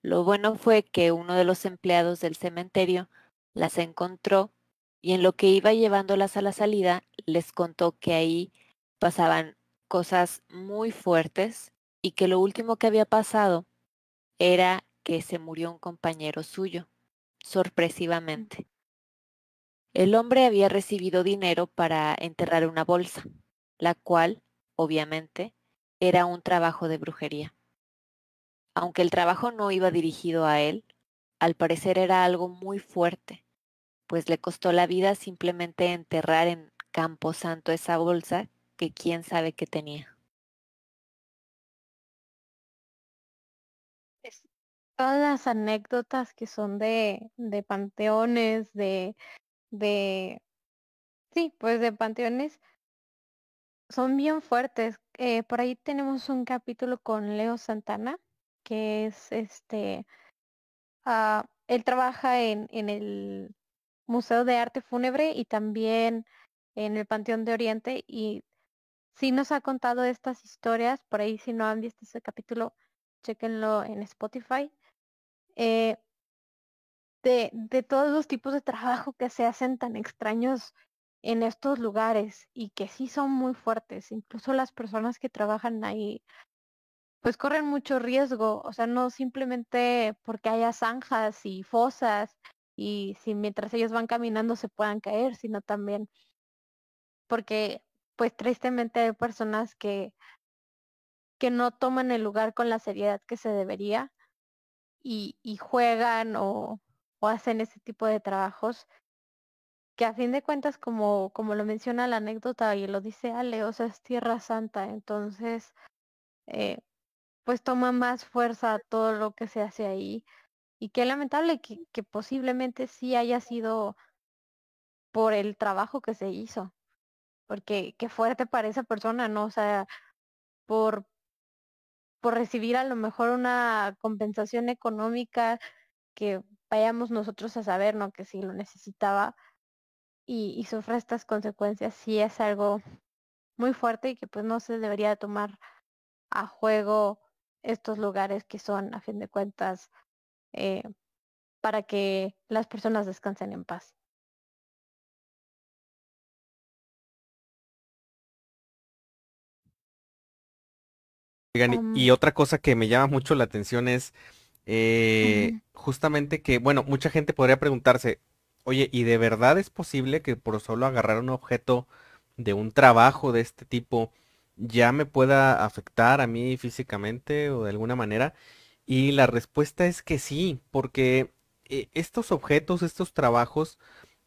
Lo bueno fue que uno de los empleados del cementerio las encontró y en lo que iba llevándolas a la salida les contó que ahí pasaban cosas muy fuertes y que lo último que había pasado era que se murió un compañero suyo sorpresivamente. El hombre había recibido dinero para enterrar una bolsa, la cual, obviamente, era un trabajo de brujería. Aunque el trabajo no iba dirigido a él, al parecer era algo muy fuerte, pues le costó la vida simplemente enterrar en Campo Santo esa bolsa que quién sabe qué tenía. Todas las anécdotas que son de, de panteones, de, de, sí, pues de panteones, son bien fuertes. Eh, por ahí tenemos un capítulo con Leo Santana, que es este, ah, él trabaja en, en el Museo de Arte Fúnebre y también en el Panteón de Oriente y sí nos ha contado estas historias, por ahí si no han visto ese capítulo, chequenlo en Spotify eh, de, de todos los tipos de trabajo que se hacen tan extraños en estos lugares y que sí son muy fuertes. Incluso las personas que trabajan ahí pues corren mucho riesgo, o sea, no simplemente porque haya zanjas y fosas y si mientras ellos van caminando se puedan caer, sino también porque pues tristemente hay personas que que no toman el lugar con la seriedad que se debería y, juegan o, hacen ese tipo de trabajos que a fin de cuentas, como, como lo menciona la anécdota y lo dice Ale, o sea, es Tierra Santa, entonces, eh, pues toma más fuerza todo lo que se hace ahí. Y qué lamentable que, que posiblemente sí haya sido por el trabajo que se hizo. Porque qué fuerte para esa persona, ¿no? O sea, por, por recibir a lo mejor una compensación económica que vayamos nosotros a saber, ¿no? Que si lo necesitaba y, y sufre estas consecuencias, sí es algo muy fuerte y que pues no se debería tomar a juego estos lugares que son, a fin de cuentas, eh, para que las personas descansen en paz. Y otra cosa que me llama mucho la atención es eh, justamente que, bueno, mucha gente podría preguntarse, oye, ¿y de verdad es posible que por solo agarrar un objeto de un trabajo de este tipo ya me pueda afectar a mí físicamente o de alguna manera? Y la respuesta es que sí, porque eh, estos objetos, estos trabajos,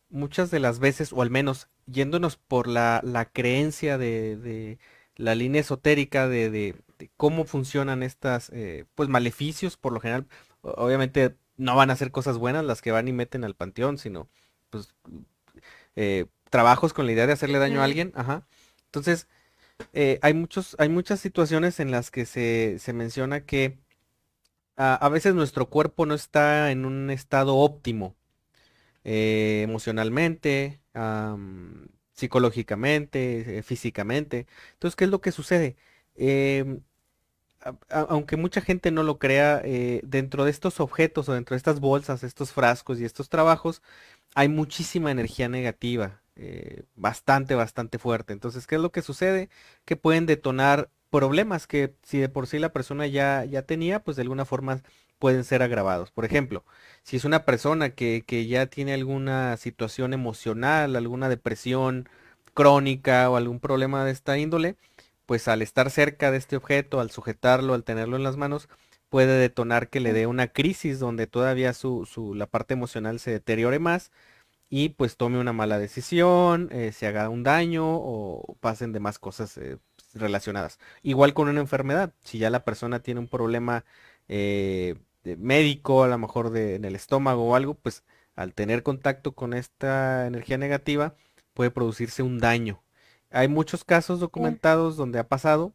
muchas de las veces, o al menos yéndonos por la, la creencia de, de la línea esotérica de, de, cómo funcionan estas, eh, pues maleficios, por lo general, obviamente no van a ser cosas buenas las que van y meten al panteón, sino, pues, eh, trabajos con la idea de hacerle daño a alguien, ajá. Entonces, eh, hay muchos, hay muchas situaciones en las que se, se menciona que a, a veces nuestro cuerpo no está en un estado óptimo eh, emocionalmente, am, psicológicamente, eh, físicamente. Entonces, ¿qué es lo que sucede? Aunque mucha gente no lo crea, eh, dentro de estos objetos o dentro de estas bolsas, estos frascos y estos trabajos, hay muchísima energía negativa, eh, bastante, bastante fuerte. Entonces, ¿qué es lo que sucede? Que pueden detonar problemas que si de por sí la persona ya, ya tenía, pues de alguna forma pueden ser agravados. Por ejemplo, si es una persona que, que ya tiene alguna situación emocional, alguna depresión crónica o algún problema de esta índole, pues al estar cerca de este objeto, al sujetarlo, al tenerlo en las manos, puede detonar que le dé una crisis donde todavía su, su, la parte emocional se deteriore más y pues tome una mala decisión, eh, se haga un daño o pasen demás cosas eh, relacionadas. Igual con una enfermedad, si ya la persona tiene un problema eh, médico, a lo mejor de, en el estómago o algo, pues al tener contacto con esta energía negativa puede producirse un daño. Hay muchos casos documentados donde ha pasado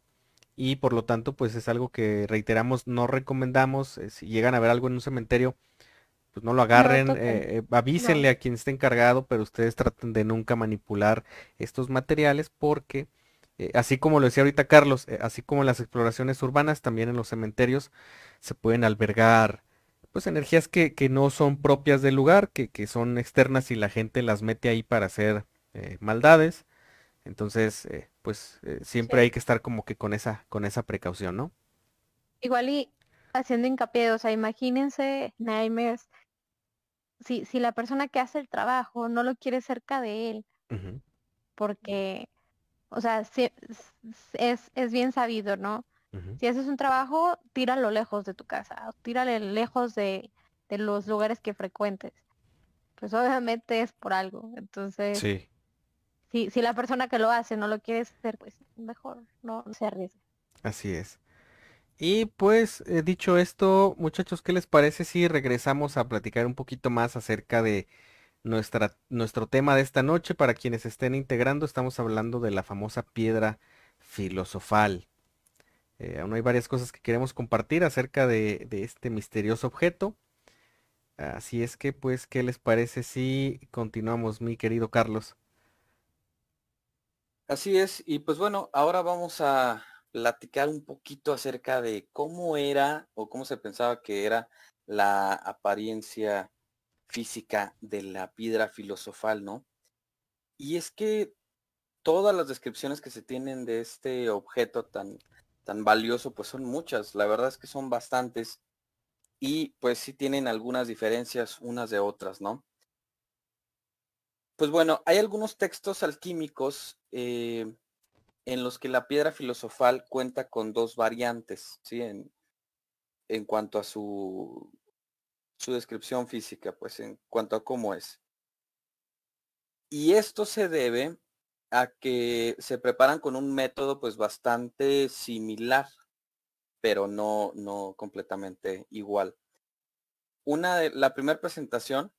y por lo tanto pues es algo que reiteramos, no recomendamos, eh, si llegan a ver algo en un cementerio, pues no lo agarren, eh, eh, avísenle a quien esté encargado, pero ustedes traten de nunca manipular estos materiales porque, eh, así como lo decía ahorita Carlos, eh, así como en las exploraciones urbanas, también en los cementerios se pueden albergar pues energías que, que no son propias del lugar, que, que son externas y la gente las mete ahí para hacer eh, maldades. Entonces, eh, pues eh, siempre Sí. hay que estar como que con esa, con esa precaución, ¿no? Igual y haciendo hincapié, o sea, imagínense, Nightmares, si, si la persona que hace el trabajo no lo quiere cerca de él, porque, o sea, es, es bien sabido, ¿no? Si haces un trabajo, tíralo lejos de tu casa, tírale lejos de, de los lugares que frecuentes. Pues obviamente es por algo. Entonces, Sí, si, si la persona que lo hace no lo quiere hacer, pues mejor no se arriesgue. así es. Y pues, eh, dicho esto, muchachos, ¿qué les parece si regresamos a platicar un poquito más acerca de nuestra, nuestro tema de esta noche? Para quienes estén integrando, estamos hablando de la famosa piedra filosofal. Eh, aún hay varias cosas que queremos compartir acerca de, de este misterioso objeto. Así es que, pues, ¿qué les parece si continuamos, mi querido Carlos? Así es, y pues bueno, ahora vamos a platicar un poquito acerca de cómo era o cómo se pensaba que era la apariencia física de la piedra filosofal, ¿no? Y es que todas las descripciones que se tienen de este objeto tan, tan valioso, pues son muchas, la verdad es que son bastantes y pues sí tienen algunas diferencias unas de otras, ¿no? Pues bueno, hay algunos textos alquímicos eh, en los que la piedra filosofal cuenta con dos variantes, ¿sí? En, en cuanto a su, su descripción física, pues en cuanto a cómo es. Y esto se debe a que se preparan con un método pues bastante similar, pero no, no completamente igual. Una de la primera presentación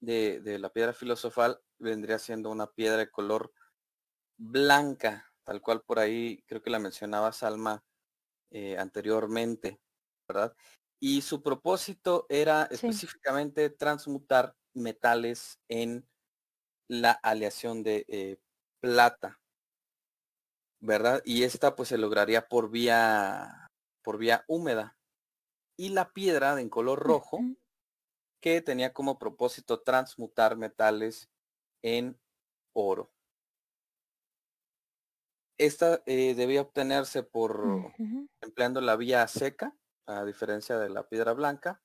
de, de la piedra filosofal vendría siendo una piedra de color blanca, tal cual por ahí creo que la mencionaba Salma eh, anteriormente, ¿verdad? Y su propósito era Sí. específicamente transmutar metales en la aleación de eh, plata, ¿verdad? Y esta pues se lograría por vía por vía húmeda. Y la piedra de en color rojo. Que tenía como propósito transmutar metales en oro. Esta eh, debía obtenerse por empleando la vía seca, a diferencia de la piedra blanca.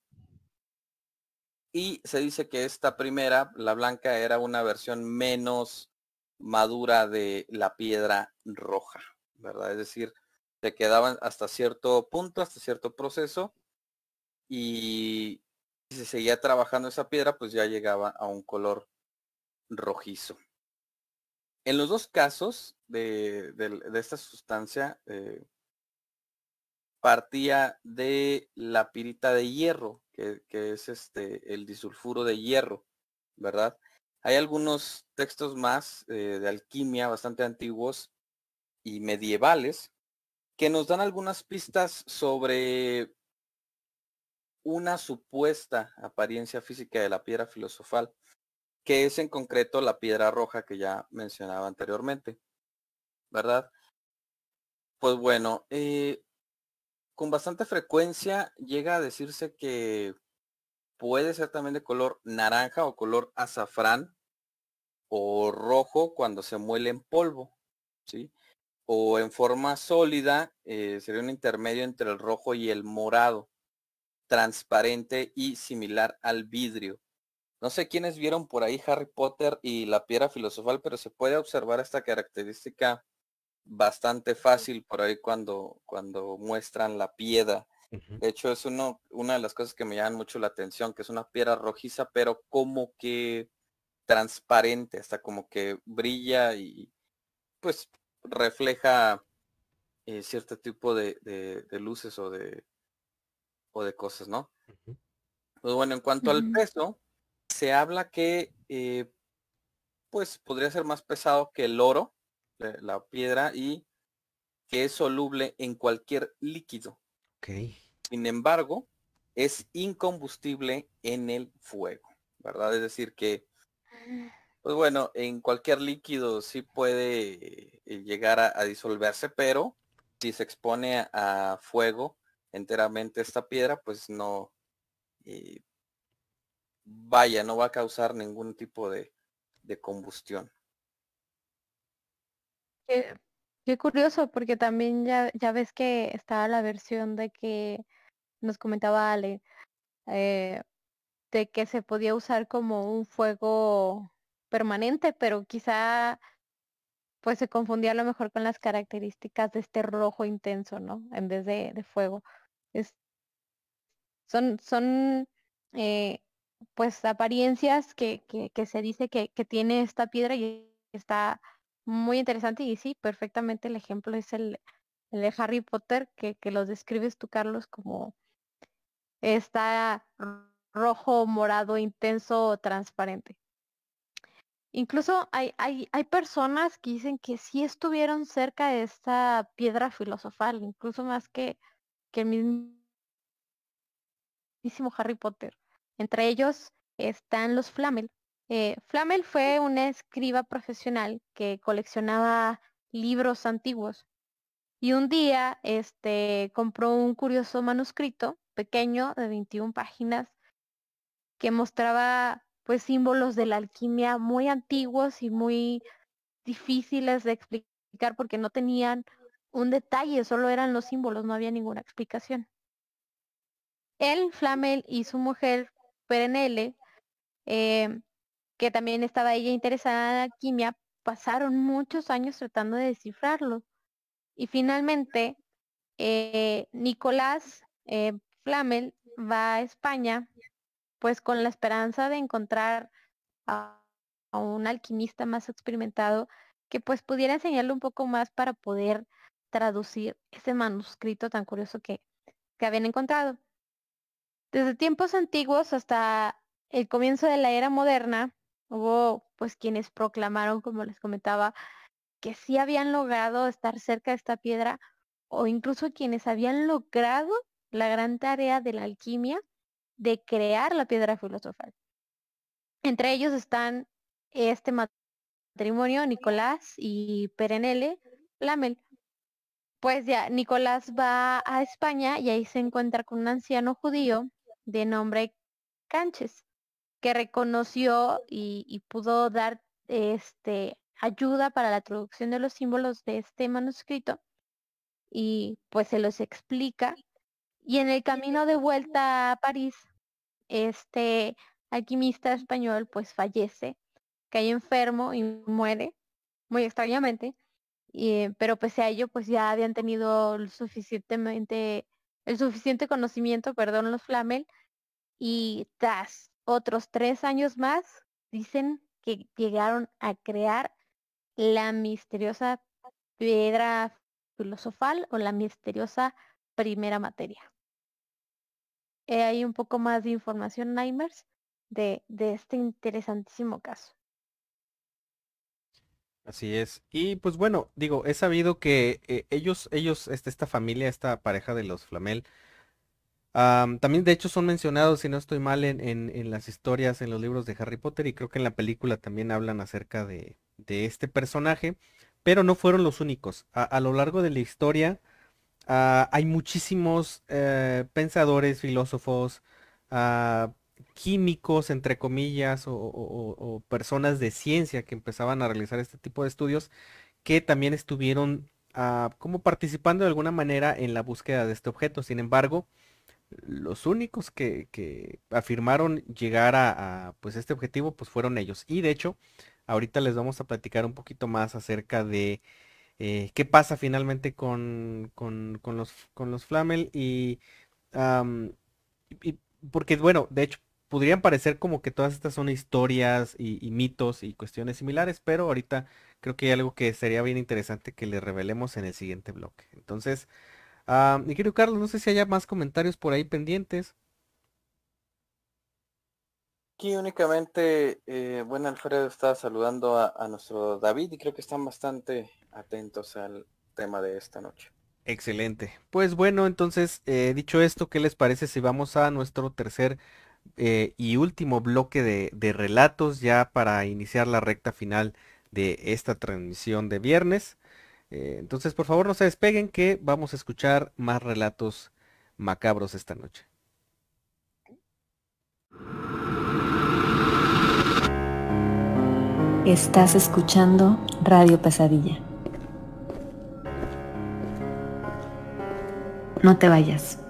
Y se dice que esta primera, la blanca, era una versión menos madura de la piedra roja, ¿verdad? Es decir, se quedaban hasta cierto punto, hasta cierto proceso, y si se seguía trabajando esa piedra, pues ya llegaba a un color rojizo. En los dos casos de, de- esta sustancia, eh, partía de la pirita de hierro, que, que es este el disulfuro de hierro, ¿verdad? Hay algunos textos más eh, de alquimia bastante antiguos y medievales que nos dan algunas pistas sobre una supuesta apariencia física de la piedra filosofal, que es en concreto la piedra roja que ya mencionaba anteriormente, ¿verdad? Pues bueno, eh, con bastante frecuencia llega a decirse que puede ser también de color naranja o color azafrán o rojo cuando se muele en polvo, ¿sí? O en forma sólida eh, sería un intermedio entre el rojo y el morado, transparente y similar al vidrio. No sé quiénes vieron por ahí Harry Potter y la piedra filosofal, pero se puede observar esta característica bastante fácil por ahí cuando, cuando muestran la piedra de hecho, es uno, una de las cosas que me llaman mucho la atención, que es una piedra rojiza, pero como que transparente, hasta como que brilla y pues refleja eh, cierto tipo de, luces o de, o de cosas, ¿no? Pues bueno, en cuanto al peso, se habla que eh, pues podría ser más pesado que el oro, la piedra, y que es soluble en cualquier líquido. Sin embargo, es incombustible en el fuego, ¿verdad? Es decir que, pues bueno, en cualquier líquido sí puede eh, llegar a, disolverse, pero si se expone a, fuego enteramente esta piedra, pues no, eh, vaya, no va a causar ningún tipo de, combustión. Qué curioso, porque también ya, ya ves que estaba la versión de que nos comentaba Ale, eh, de que se podía usar como un fuego permanente, pero quizá pues se confundía a lo mejor con las características de este rojo intenso, ¿no? En vez de, de fuego. Es, son, son eh, pues apariencias que, que, se dice que, que tiene esta piedra y está muy interesante y sí, perfectamente el ejemplo es el, de Harry Potter, que, que los describes tú, Carlos, como está rojo, morado, intenso, transparente. Incluso hay, hay, hay personas que dicen que sí estuvieron cerca de esta piedra filosofal, incluso más que, que el mismísimo Harry Potter. Entre ellos están los Flamel, eh, Flamel fue una escriba profesional que coleccionaba libros antiguos y un día este, compró un curioso manuscrito pequeño de 21 páginas que mostraba pues símbolos de la alquimia muy antiguos y muy difíciles de explicar porque no tenían un detalle, solo eran los símbolos, no había ninguna explicación. Él, Flamel y su mujer Perenelle eh, que también estaba ella interesada en la alquimia, pasaron muchos años tratando de descifrarlo. Y finalmente, eh, Nicolás eh, Flamel va a España, pues con la esperanza de encontrar a, un alquimista más experimentado que pues pudiera enseñarle un poco más para poder traducir ese manuscrito tan curioso que, que habían encontrado. Desde tiempos antiguos hasta el comienzo de la era moderna, Hubo pues quienes proclamaron, como les comentaba, que sí habían logrado estar cerca de esta piedra o incluso quienes habían logrado la gran tarea de la alquimia de crear la piedra filosofal. Entre ellos están este matrimonio, Nicolás y Perenelle Lamel. Pues ya, Nicolás va a España y ahí se encuentra con un anciano judío de nombre Canches que reconoció y, pudo dar este ayuda para la traducción de los símbolos de este manuscrito y pues se los explica. Y en el camino de vuelta a París, este alquimista español pues fallece, cae enfermo y muere, muy extrañamente, pero pese a ello pues ya habían tenido suficientemente, el suficiente conocimiento, perdón, los Flamel, y tras otros tres años más, dicen que llegaron a crear la misteriosa piedra filosofal o la misteriosa primera materia. hay un poco más de información, Nightmares, de, de este interesantísimo caso. Así es. Y pues bueno, digo, he sabido que eh, ellos, ellos, este, esta familia, esta pareja de los Flamel, am, también de hecho son mencionados, si no estoy mal, en, en, las historias, en los libros de Harry Potter y creo que en la película también hablan acerca de, de este personaje, pero no fueron los únicos. A, a lo largo de la historia ah, hay muchísimos eh, pensadores, filósofos, ah, químicos, entre comillas, o, personas de ciencia que empezaban a realizar este tipo de estudios, que también estuvieron ah, como participando de alguna manera en la búsqueda de este objeto. Sin embargo, los únicos que, que afirmaron llegar a, pues este objetivo, pues fueron ellos. Y de hecho, ahorita les vamos a platicar un poquito más acerca de eh, qué pasa finalmente con, con, los, con los Flamel y, am, y- porque bueno, de hecho, podrían parecer como que todas estas son historias y, y mitos y cuestiones similares, pero ahorita creo que hay algo que sería bien interesante que les revelemos en el siguiente bloque. Entonces, ah, mi querido Carlos, no sé si haya más comentarios por ahí pendientes. Aquí únicamente, eh, bueno, Alfredo está saludando a, a nuestro David y creo que están bastante atentos al tema de esta noche. Excelente. Pues bueno, entonces, eh, dicho esto, ¿qué les parece si vamos a nuestro tercer eh, y último bloque de, relatos ya para iniciar la recta final de esta transmisión de viernes? Eh, entonces, por favor, no se despeguen que vamos a escuchar más relatos macabros esta noche. Estás escuchando Radio Pesadilla. No te vayas.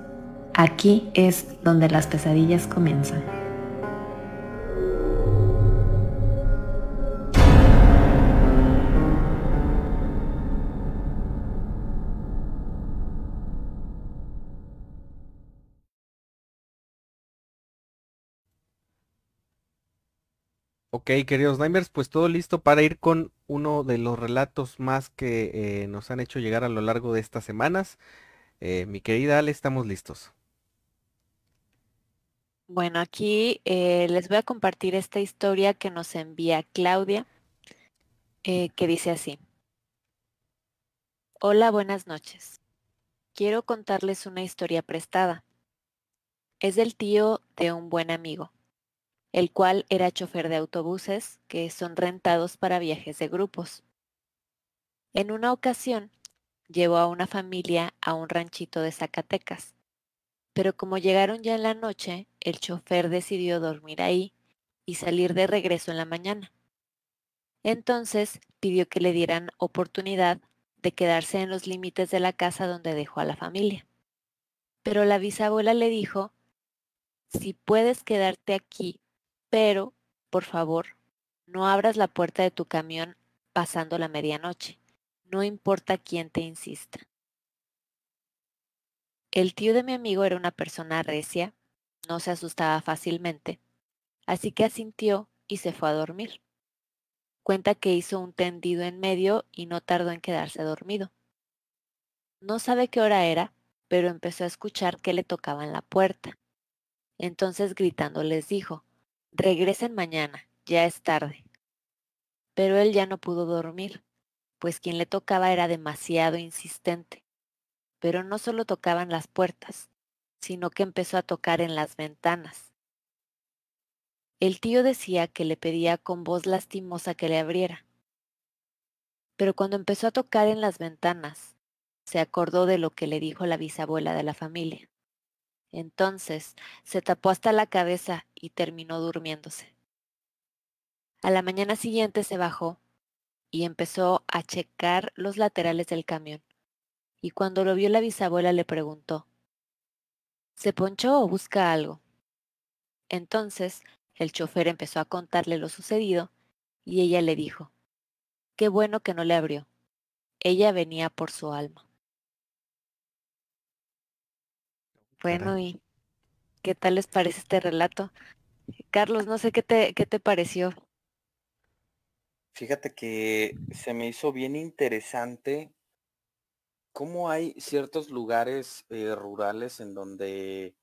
Aquí es donde las pesadillas comienzan. Ok, queridos Nimers, pues todo listo para ir con uno de los relatos más que eh, nos han hecho llegar a lo largo de estas semanas. Eh, mi querida Ale, estamos listos. Bueno, aquí eh, les voy a compartir esta historia que nos envía Claudia, eh, que dice así. Hola, buenas noches. Quiero contarles una historia prestada. Es del tío de un buen amigo, el cual era chofer de autobuses que son rentados para viajes de grupos. En una ocasión, llevó a una familia a un ranchito de Zacatecas, pero como llegaron ya en la noche, el chofer decidió dormir ahí y salir de regreso en la mañana. Entonces pidió que le dieran oportunidad de quedarse en los límites de la casa donde dejó a la familia. Pero la bisabuela le dijo, si puedes quedarte aquí, pero, por favor, no abras la puerta de tu camión pasando la medianoche, no importa quién te insista. El tío de mi amigo era una persona recia, no se asustaba fácilmente, así que asintió y se fue a dormir. Cuenta que hizo un tendido en medio y no tardó en quedarse dormido. No sabe qué hora era, pero empezó a escuchar que le tocaban la puerta. Entonces gritando les dijo, regresen mañana, ya es tarde. Pero él ya no pudo dormir, pues quien le tocaba era demasiado insistente. Pero no solo tocaban las puertas, sino que empezó a tocar en las ventanas. El tío decía que le pedía con voz lastimosa que le abriera. Pero cuando empezó a tocar en las ventanas, se acordó de lo que le dijo la bisabuela de la familia. Entonces se tapó hasta la cabeza y terminó durmiéndose. A la mañana siguiente se bajó y empezó a checar los laterales del camión. Y cuando lo vio la bisabuela le preguntó, ¿se ponchó o busca algo? Entonces el chofer empezó a contarle lo sucedido y ella le dijo, qué bueno que no le abrió. Ella venía por su alma. Bueno. ¿y qué tal les parece este relato? Carlos, no sé qué te, qué te pareció. Fíjate que se me hizo bien interesante cómo hay ciertos lugares eh, rurales en donde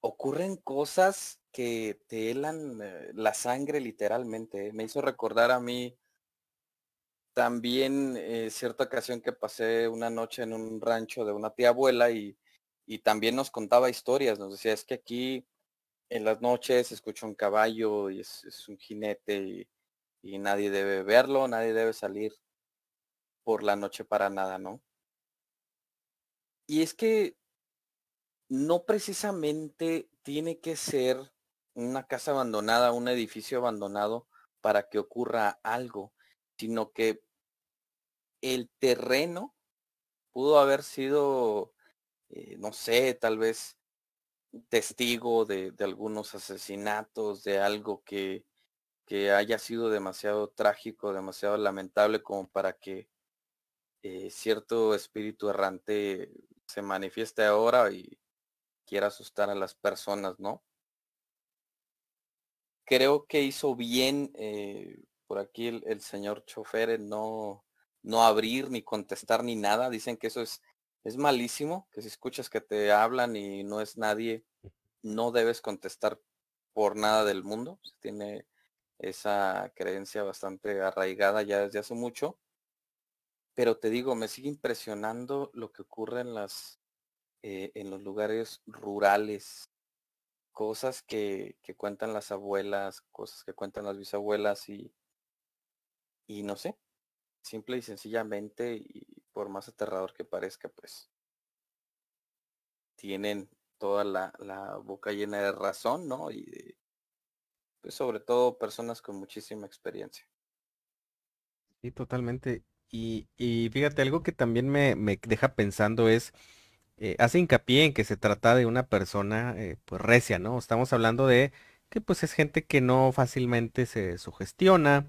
ocurren cosas que te helan eh, la sangre literalmente. Me hizo recordar a mí también eh, cierta ocasión que pasé una noche en un rancho de una tía abuela y, y también nos contaba historias, nos decía, es que aquí en las noches se escucha un caballo y es, un jinete y, nadie debe verlo, nadie debe salir por la noche para nada, ¿no? Y es que no precisamente tiene que ser una casa abandonada, un edificio abandonado para que ocurra algo, sino que el terreno pudo haber sido, eh, no sé, tal vez testigo de, algunos asesinatos, de algo que, que, haya sido demasiado trágico, demasiado lamentable como para que eh, cierto espíritu errante se manifieste ahora y quiera asustar a las personas, ¿no? Creo que hizo bien eh, por aquí el, señor chofer no, no abrir ni contestar ni nada. Dicen que eso es, es malísimo, que si escuchas que te hablan y no es nadie, no debes contestar por nada del mundo. tiene esa creencia bastante arraigada ya desde hace mucho. Pero te digo, me sigue impresionando lo que ocurre en las eh, en los lugares rurales. Cosas que, que cuentan las abuelas, cosas que cuentan las bisabuelas y, y no sé, simple y sencillamente, y por más aterrador que parezca, pues tienen toda la, la boca llena de razón, ¿no? Y pues sobre todo personas con muchísima experiencia. Sí, totalmente. Y, y fíjate, algo que también me, deja pensando es, eh, hace hincapié en que se trata de una persona eh, pues recia, ¿no? Estamos hablando de que pues es gente que no fácilmente se sugestiona,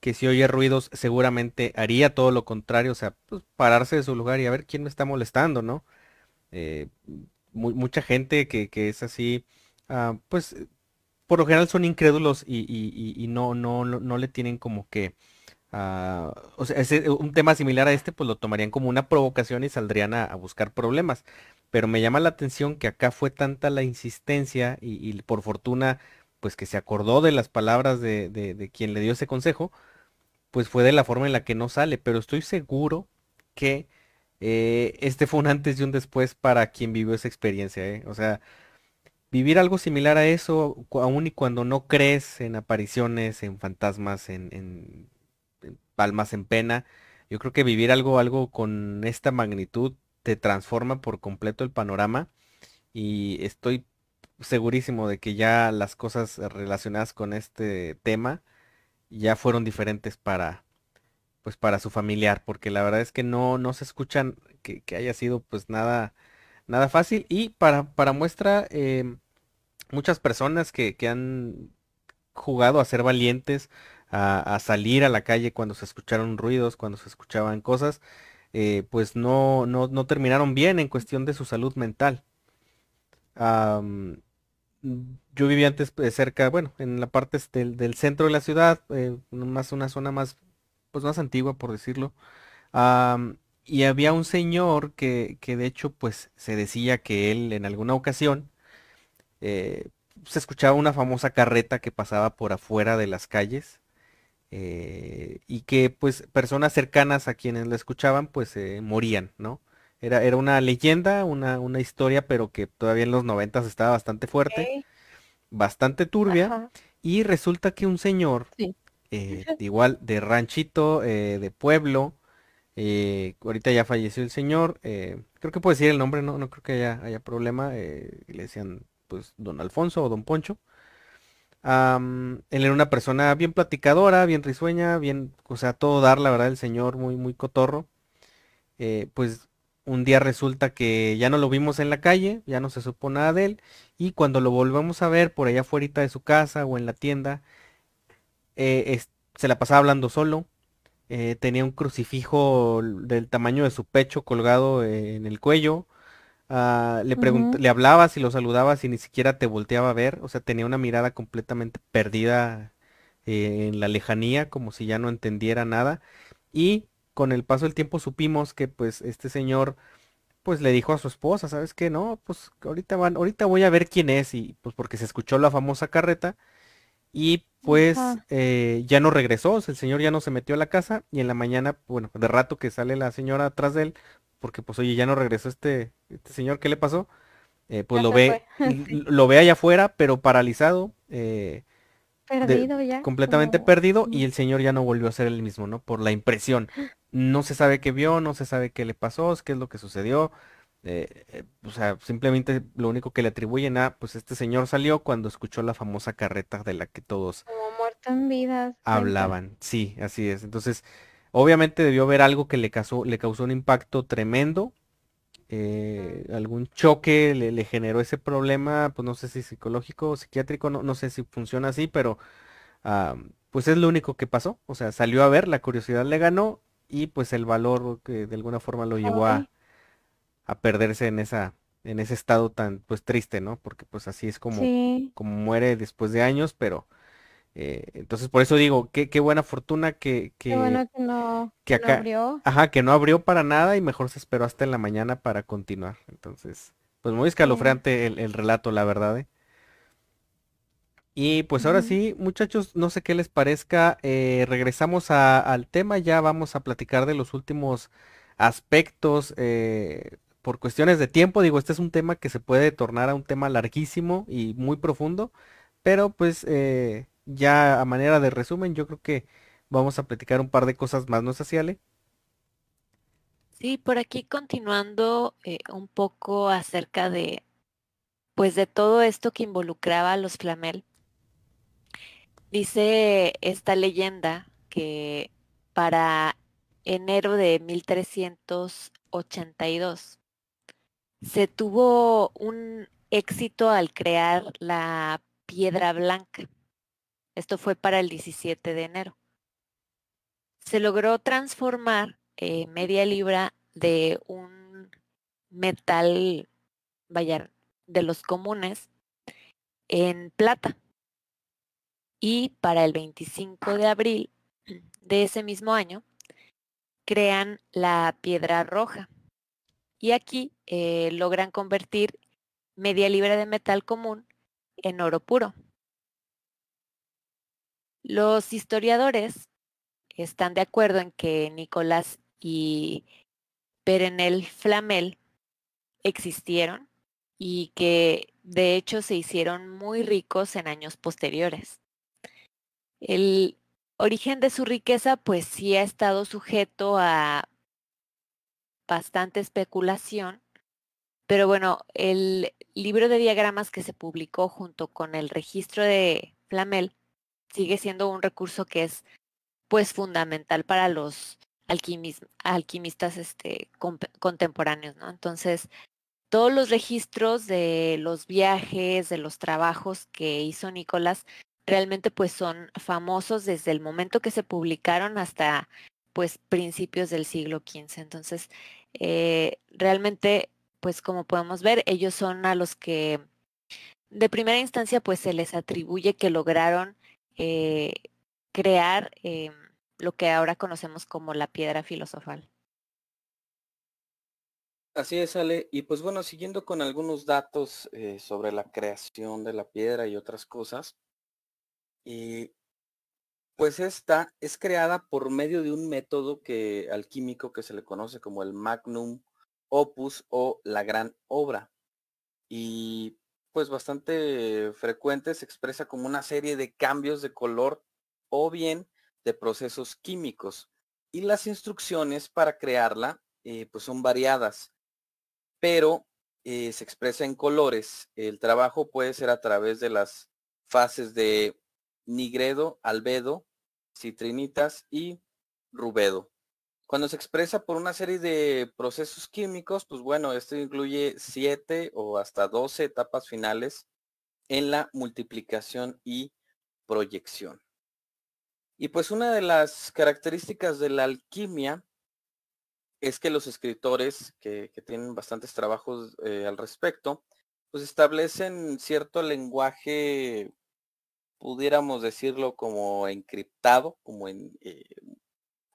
que si oye ruidos seguramente haría todo lo contrario, o sea, pues pararse de su lugar y a ver quién me está molestando, ¿no? Eh, mucha gente que, es así, ah, pues por lo general son incrédulos y, no, no, no, le tienen como que, ah, o sea, un tema similar a este, pues lo tomarían como una provocación y saldrían a, buscar problemas. Pero me llama la atención que acá fue tanta la insistencia y, por fortuna, pues que se acordó de las palabras de, de quien le dio ese consejo, pues fue de la forma en la que no sale, pero estoy seguro que eh, este fue un antes y un después para quien vivió esa experiencia, ¿eh? O sea, vivir algo similar a eso, aun y cuando no crees en apariciones, en fantasmas, en, en, palmas en pena, yo creo que vivir algo, algo con esta magnitud te transforma por completo el panorama y estoy segurísimo de que ya las cosas relacionadas con este tema ya fueron diferentes para pues para su familiar, porque la verdad es que no, no se escuchan que, haya sido pues nada, nada fácil. Y para, para muestra, em, muchas personas que, que, han jugado a ser valientes, a, salir a la calle cuando se escucharon ruidos, cuando se escuchaban cosas, eh, pues no, no, no, terminaron bien en cuestión de su salud mental. Yo vivía antes eh, cerca, bueno, en la parte del, del centro de la ciudad, eh, más una zona más, pues más antigua, por decirlo. y había un señor que, que, de hecho, pues se decía que él en alguna ocasión se escuchaba una famosa carreta que pasaba por afuera de las calles y que pues personas cercanas a quienes la escuchaban pues morían, ¿no? Era, era una leyenda, una, una historia, pero que todavía en los noventas estaba bastante fuerte, bastante turbia. Y resulta que un señor, eh, *laughs* igual de ranchito, eh, de pueblo, eh, ahorita ya falleció el señor, creo que puedo decir el nombre, no, no creo que haya, haya problema, le decían pues don Alfonso o don Poncho. Él era una persona bien platicadora, bien risueña, bien, o sea, todo dar, la verdad, el señor muy, muy cotorro. pues un día resulta que ya no lo vimos en la calle, ya no se supo nada de él, y cuando lo volvemos a ver por allá afuera de su casa o en la tienda, eh, se la pasaba hablando solo, eh, tenía un crucifijo del tamaño de su pecho colgado en el cuello, ah, le, le hablabas y lo saludabas y ni siquiera te volteaba a ver, o sea, tenía una mirada completamente perdida eh, en la lejanía, como si ya no entendiera nada, y con el paso del tiempo supimos que pues este señor pues le dijo a su esposa, ¿sabes qué? No, pues ahorita van, ahorita voy a ver quién es y pues porque se escuchó la famosa carreta y pues eh, ya no regresó, o sea, el señor ya no se metió a la casa y en la mañana, bueno, de rato que sale la señora atrás de él, porque pues oye, ya no regresó este, este señor, ¿qué le pasó? Eh, pues Ya lo ve, *laughs* lo ve allá afuera, pero paralizado, eh, de- Perdido ya. completamente perdido y el señor ya no volvió a ser el mismo, ¿no? Por la impresión. No se sabe qué vio, no se sabe qué le pasó, qué es lo que sucedió. eh, o sea, simplemente lo único que le atribuyen a, pues este señor salió cuando escuchó la famosa carreta de la que todos Como muerto en vida. hablaban. Sí, así es. Entonces, obviamente debió haber algo que le causó, le causó un impacto tremendo. eh, algún choque le, le generó ese problema, pues no sé si psicológico o psiquiátrico, no, no sé si funciona así, pero ah, pues es lo único que pasó. O sea, salió a ver, la curiosidad le ganó y pues el valor que de alguna forma lo llevó a, perderse en esa, en ese estado tan pues triste, ¿no? Porque pues así es como, Sí, como muere después de años, pero eh, entonces por eso digo, qué, qué buena fortuna que, qué que, bueno que no, que no acá, abrió. ajá, que no abrió para nada y mejor se esperó hasta en la mañana para continuar. Entonces, pues muy Sí. escalofriante el, el relato, la verdad, ¿eh? Y pues ahora sí, muchachos, no sé qué les parezca, eh, regresamos a- al tema, ya vamos a platicar de los últimos aspectos eh, por cuestiones de tiempo, digo, este es un tema que se puede tornar a un tema larguísimo y muy profundo, pero pues eh, ya a manera de resumen, yo creo que vamos a platicar un par de cosas más, ¿no es así, Ale? Sí, por aquí continuando eh, un poco acerca de, pues de todo esto que involucraba a los Flamel. Dice esta leyenda que para enero de 1382 se tuvo un éxito al crear la piedra blanca. Esto fue para el 17 de enero. Se logró transformar eh, media libra de un metal, vaya, de los comunes en plata. Y para el 25 de abril de ese mismo año, crean la piedra roja. Y aquí eh, logran convertir media libra de metal común en oro puro. Los historiadores están de acuerdo en que Nicolás y Perenel Flamel existieron y que de hecho se hicieron muy ricos en años posteriores. El origen de su riqueza pues sí ha estado sujeto a bastante especulación, pero bueno, el libro de diagramas que se publicó junto con el registro de Flamel sigue siendo un recurso que es pues fundamental para los alquimis- alquimistas este, contemporáneos, ¿no? Entonces, todos los registros de los viajes, de los trabajos que hizo Nicolás, realmente pues son famosos desde el momento que se publicaron hasta pues principios del siglo XV. Entonces, eh, realmente, pues como podemos ver, ellos son a los que de primera instancia pues se les atribuye que lograron eh, crear eh, lo que ahora conocemos como la piedra filosofal. Así es, Ale. Y pues bueno, siguiendo con algunos datos eh, sobre la creación de la piedra y otras cosas. Y pues esta es creada por medio de un método que alquímico que se le conoce como el magnum opus o la gran obra. Y pues bastante frecuente se expresa como una serie de cambios de color o bien de procesos químicos. Y las instrucciones para crearla eh, pues son variadas pero eh, se expresa en colores. El trabajo puede ser a través de las fases de nigredo, albedo, citrinitas y rubedo. Cuando se expresa por una serie de procesos químicos, pues bueno, esto incluye siete o hasta 12 etapas finales en la multiplicación y proyección. Y pues una de las características de la alquimia es que los escritores que, tienen bastantes trabajos eh, al respecto, pues establecen cierto lenguaje, pudiéramos decirlo como encriptado, como en eh,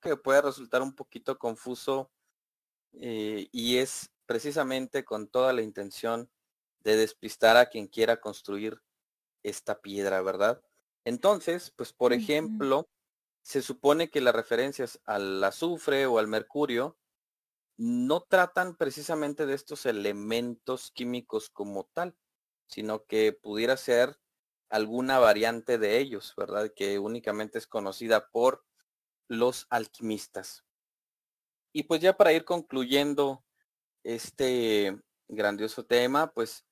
que puede resultar un poquito confuso eh, y es precisamente con toda la intención de despistar a quien quiera construir esta piedra, ¿verdad? Entonces, pues por ejemplo, se supone que las referencias al azufre o al mercurio no tratan precisamente de estos elementos químicos como tal, sino que pudiera ser alguna variante de ellos, ¿verdad? Que únicamente es conocida por los alquimistas. Y pues ya para ir concluyendo este grandioso tema, pues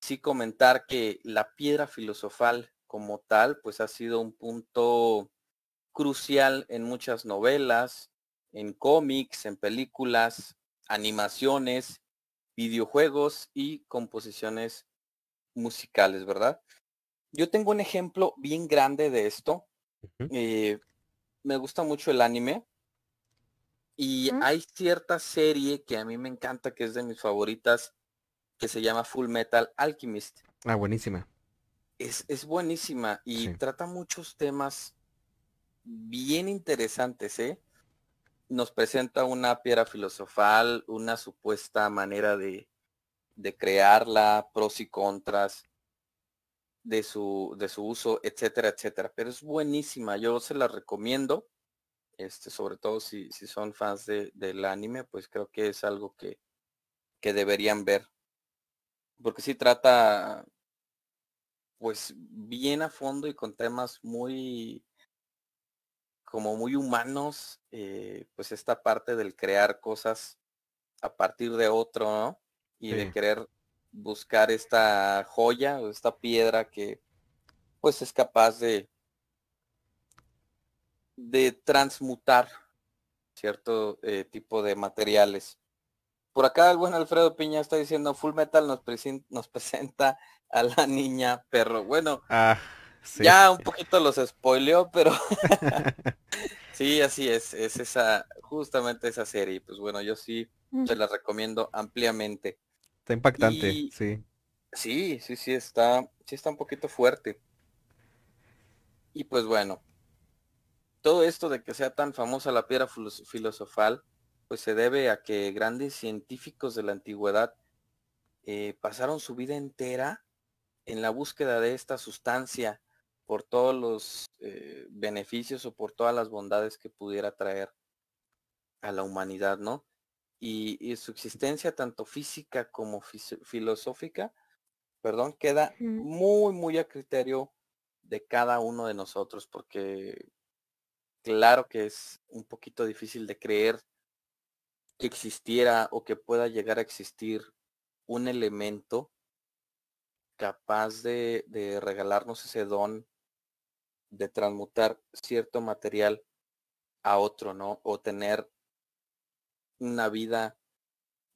sí comentar que la piedra filosofal como tal, pues ha sido un punto crucial en muchas novelas, en cómics, en películas, animaciones, videojuegos y composiciones musicales, ¿verdad? Yo tengo un ejemplo bien grande de esto. Eh, me gusta mucho el anime y hay cierta serie que a mí me encanta, que es de mis favoritas, que se llama Full Metal Alchemist. Ah, buenísima. Es, es buenísima y Sí. trata muchos temas bien interesantes, ¿eh? Nos presenta una piedra filosofal, una supuesta manera de, de crearla, pros y contras de su, de su uso, etcétera, etcétera. Pero es buenísima, yo se la recomiendo, este, sobre todo si, si son fans de, del anime, pues creo que es algo que, que deberían ver. Porque sí trata pues bien a fondo y con temas muy como muy humanos, eh, pues esta parte del crear cosas a partir de otro, ¿no? Y de querer buscar esta joya o esta piedra que pues es capaz de de transmutar cierto eh, tipo de materiales. Por acá el buen Alfredo Piña está diciendo Full Metal nos, nos presenta a la *laughs* niña perro. Bueno, Ah, sí. ya un poquito los spoileó, pero *laughs* sí, así es, es esa, justamente esa serie. Pues bueno, yo sí Mm. se la recomiendo ampliamente. Está impactante, Y- sí. Sí, sí, sí está, sí está un poquito fuerte. Y pues bueno, todo esto de que sea tan famosa la piedra filos- filosofal, pues se debe a que grandes científicos de la antigüedad eh, pasaron su vida entera en la búsqueda de esta sustancia por todos los eh, beneficios o por todas las bondades que pudiera traer a la humanidad, ¿no? Y, y su existencia tanto física como filosófica, perdón, queda muy, muy a criterio de cada uno de nosotros, porque claro que es un poquito difícil de creer que existiera o que pueda llegar a existir un elemento capaz de, de regalarnos ese don de transmutar cierto material a otro, ¿no? O tener una vida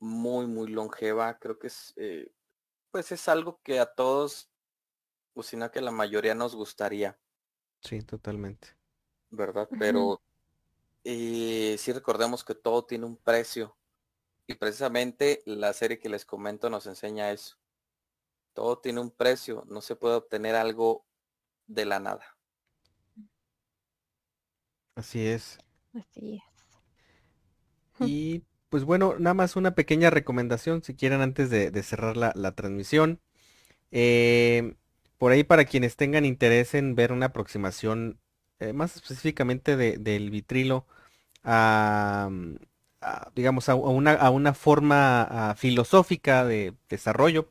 muy, muy longeva. Creo que es, eh, pues es algo que a todos, o si no que a la mayoría nos gustaría, Sí, totalmente. ¿verdad? Pero eh, sí recordemos que todo tiene un precio. Y precisamente la serie que les comento nos enseña eso. Todo tiene un precio, no se puede obtener algo de la nada. Así es. Así es. Y pues bueno, nada más una pequeña recomendación si quieren antes de, cerrar la, transmisión. Eh, por ahí para quienes tengan interés en ver una aproximación eh, más específicamente de- del vitrilo a, mm, digamos, a, una, a una forma ah, filosófica de desarrollo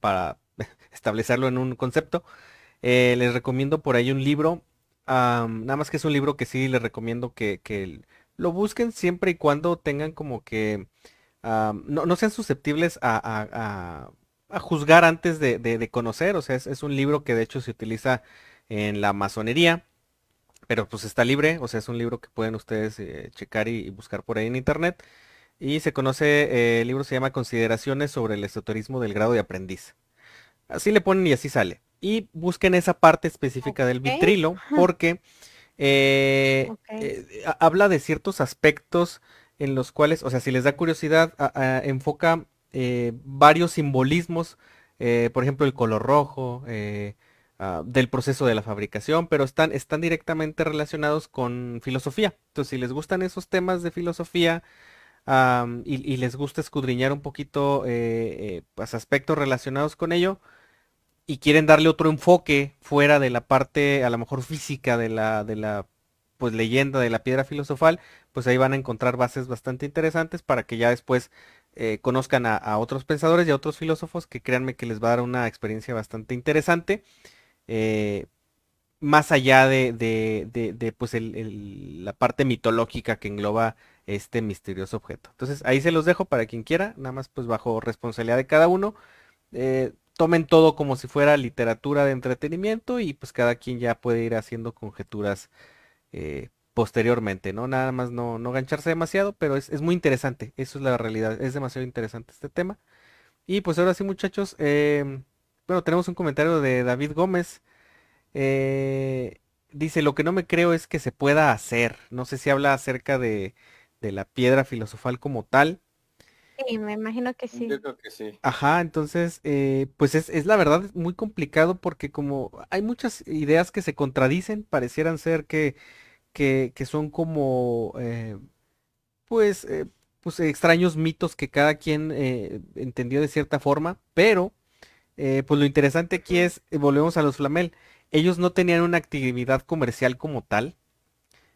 para *laughs* establecerlo en un concepto, eh, les recomiendo por ahí un libro. nada más que es un libro que sí les recomiendo que, que lo busquen siempre y cuando tengan como que no, no sean susceptibles a, a- a- a juzgar antes de, de- de conocer. O sea, es, es un libro que de hecho se utiliza en la masonería, pero pues está libre. O sea, es un libro que pueden ustedes eh, checar y, y buscar por ahí en internet. Y se conoce, eh, el libro se llama Consideraciones sobre el esoterismo del grado de aprendiz. Así le ponen y así sale. Y busquen esa parte específica del vitrilo *laughs* porque eh, eh, ha- habla de ciertos aspectos en los cuales, o sea, si les da curiosidad, a- a- enfoca eh, varios simbolismos, eh, por ejemplo, el color rojo, eh, ah, del proceso de la fabricación, pero están, están directamente relacionados con filosofía. Entonces, si les gustan esos temas de filosofía, y, y les gusta escudriñar un poquito eh, eh, pues, aspectos relacionados con ello, y quieren darle otro enfoque fuera de la parte a lo mejor física de la, de la pues leyenda de la piedra filosofal, pues ahí van a encontrar bases bastante interesantes para que ya después eh, conozcan a, otros pensadores y a otros filósofos que créanme que les va a dar una experiencia bastante interesante. Eh, más allá de, de, pues la parte mitológica que engloba este misterioso objeto. Entonces ahí se los dejo para quien quiera, nada más pues bajo responsabilidad de cada uno. Eh, tomen todo como si fuera literatura de entretenimiento y pues cada quien ya puede ir haciendo conjeturas eh, posteriormente, ¿no? Nada más no, no gancharse demasiado, pero es, muy interesante, eso es la realidad, es demasiado interesante este tema. Y pues ahora sí muchachos, em, bueno, tenemos un comentario de David Gómez. Eh, dice, lo que no me creo es que se pueda hacer. No sé si habla acerca de, de la piedra filosofal como tal. Sí, me imagino que sí. Yo creo que sí. Ajá, entonces, eh, pues es, es, la verdad muy complicado porque como hay muchas ideas que se contradicen, parecieran ser que, que, que son como, eh, pues, eh, pues extraños mitos que cada quien entendió de cierta forma, pero, pues lo interesante aquí es, volvemos a los Flamel, ellos no tenían una actividad comercial como tal,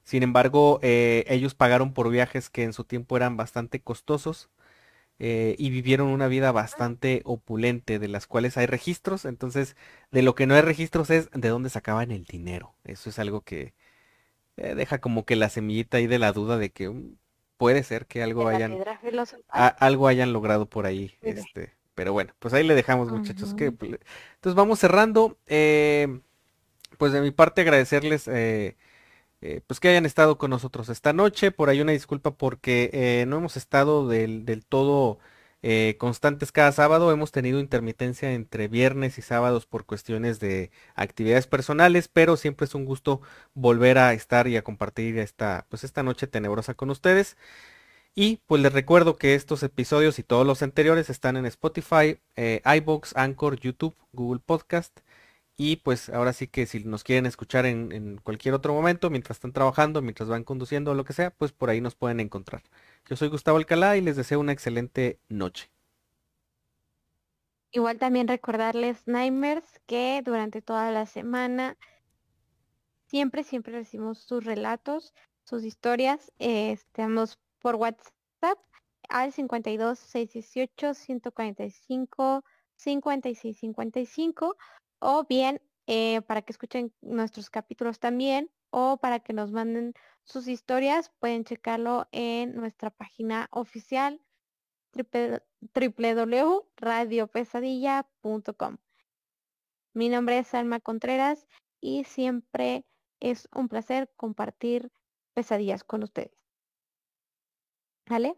sin embargo, ellos pagaron por viajes que en su tiempo eran bastante costosos eh, y vivieron una vida bastante opulente, de las cuales hay registros. Entonces, de lo que no hay registros es de dónde sacaban el dinero. Eso es algo que eh, deja como que la semillita ahí de la duda de que mm, puede ser que algo hayan algo hayan logrado por ahí. Este, pero bueno, pues ahí le dejamos, muchachos. que, pues, entonces vamos cerrando. Eh, pues de mi parte agradecerles eh, pues que hayan estado con nosotros esta noche. Por ahí una disculpa porque eh, no hemos estado del, todo eh, constantes cada sábado. Hemos tenido intermitencia entre viernes y sábados por cuestiones de actividades personales, pero siempre es un gusto volver a estar y a compartir esta, pues esta noche tenebrosa con ustedes. Y pues les recuerdo que estos episodios y todos los anteriores están en Spotify, iBox, Anchor, YouTube, Google Podcast y pues ahora sí que si nos quieren escuchar en, cualquier otro momento, mientras están trabajando, mientras van conduciendo o lo que sea, pues por ahí nos pueden encontrar. Yo soy Gustavo Alcalá y les deseo una excelente noche. Igual también recordarles, Nightmares, que durante toda la semana siempre, siempre recibimos sus relatos, sus historias. estamos por WhatsApp al 52 618 145 56 55 o bien eh, para que escuchen nuestros capítulos también o para que nos manden sus historias, pueden checarlo en nuestra página oficial www.radiopesadilla.com. Mi nombre es Alma Contreras y siempre es un placer compartir pesadillas con ustedes. ¿Vale?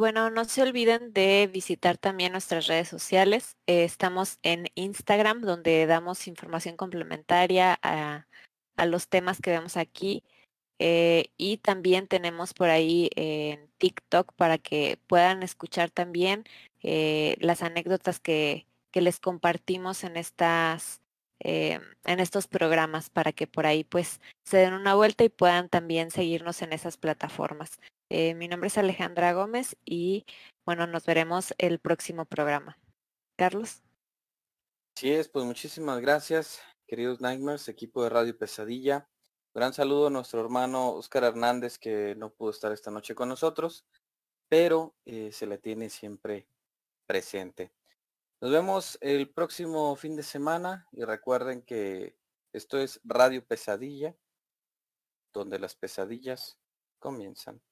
Bueno, no se olviden de visitar también nuestras redes sociales. Eh, estamos en Instagram, donde damos información complementaria a, los temas que vemos aquí. Eh, y también tenemos por ahí en TikTok para que puedan escuchar también eh, las anécdotas que, que, les compartimos en estas en estos programas para que por ahí pues se den una vuelta y puedan también seguirnos en esas plataformas. Eh, mi nombre es Alejandra Gómez y bueno, nos veremos el próximo programa. Carlos. Sí es, pues muchísimas gracias, queridos Nightmares, equipo de Radio Pesadilla. Gran saludo a nuestro hermano Oscar Hernández que no pudo estar esta noche con nosotros, pero eh, se le tiene siempre presente. Nos vemos el próximo fin de semana y recuerden que esto es Radio Pesadilla, donde las pesadillas comienzan.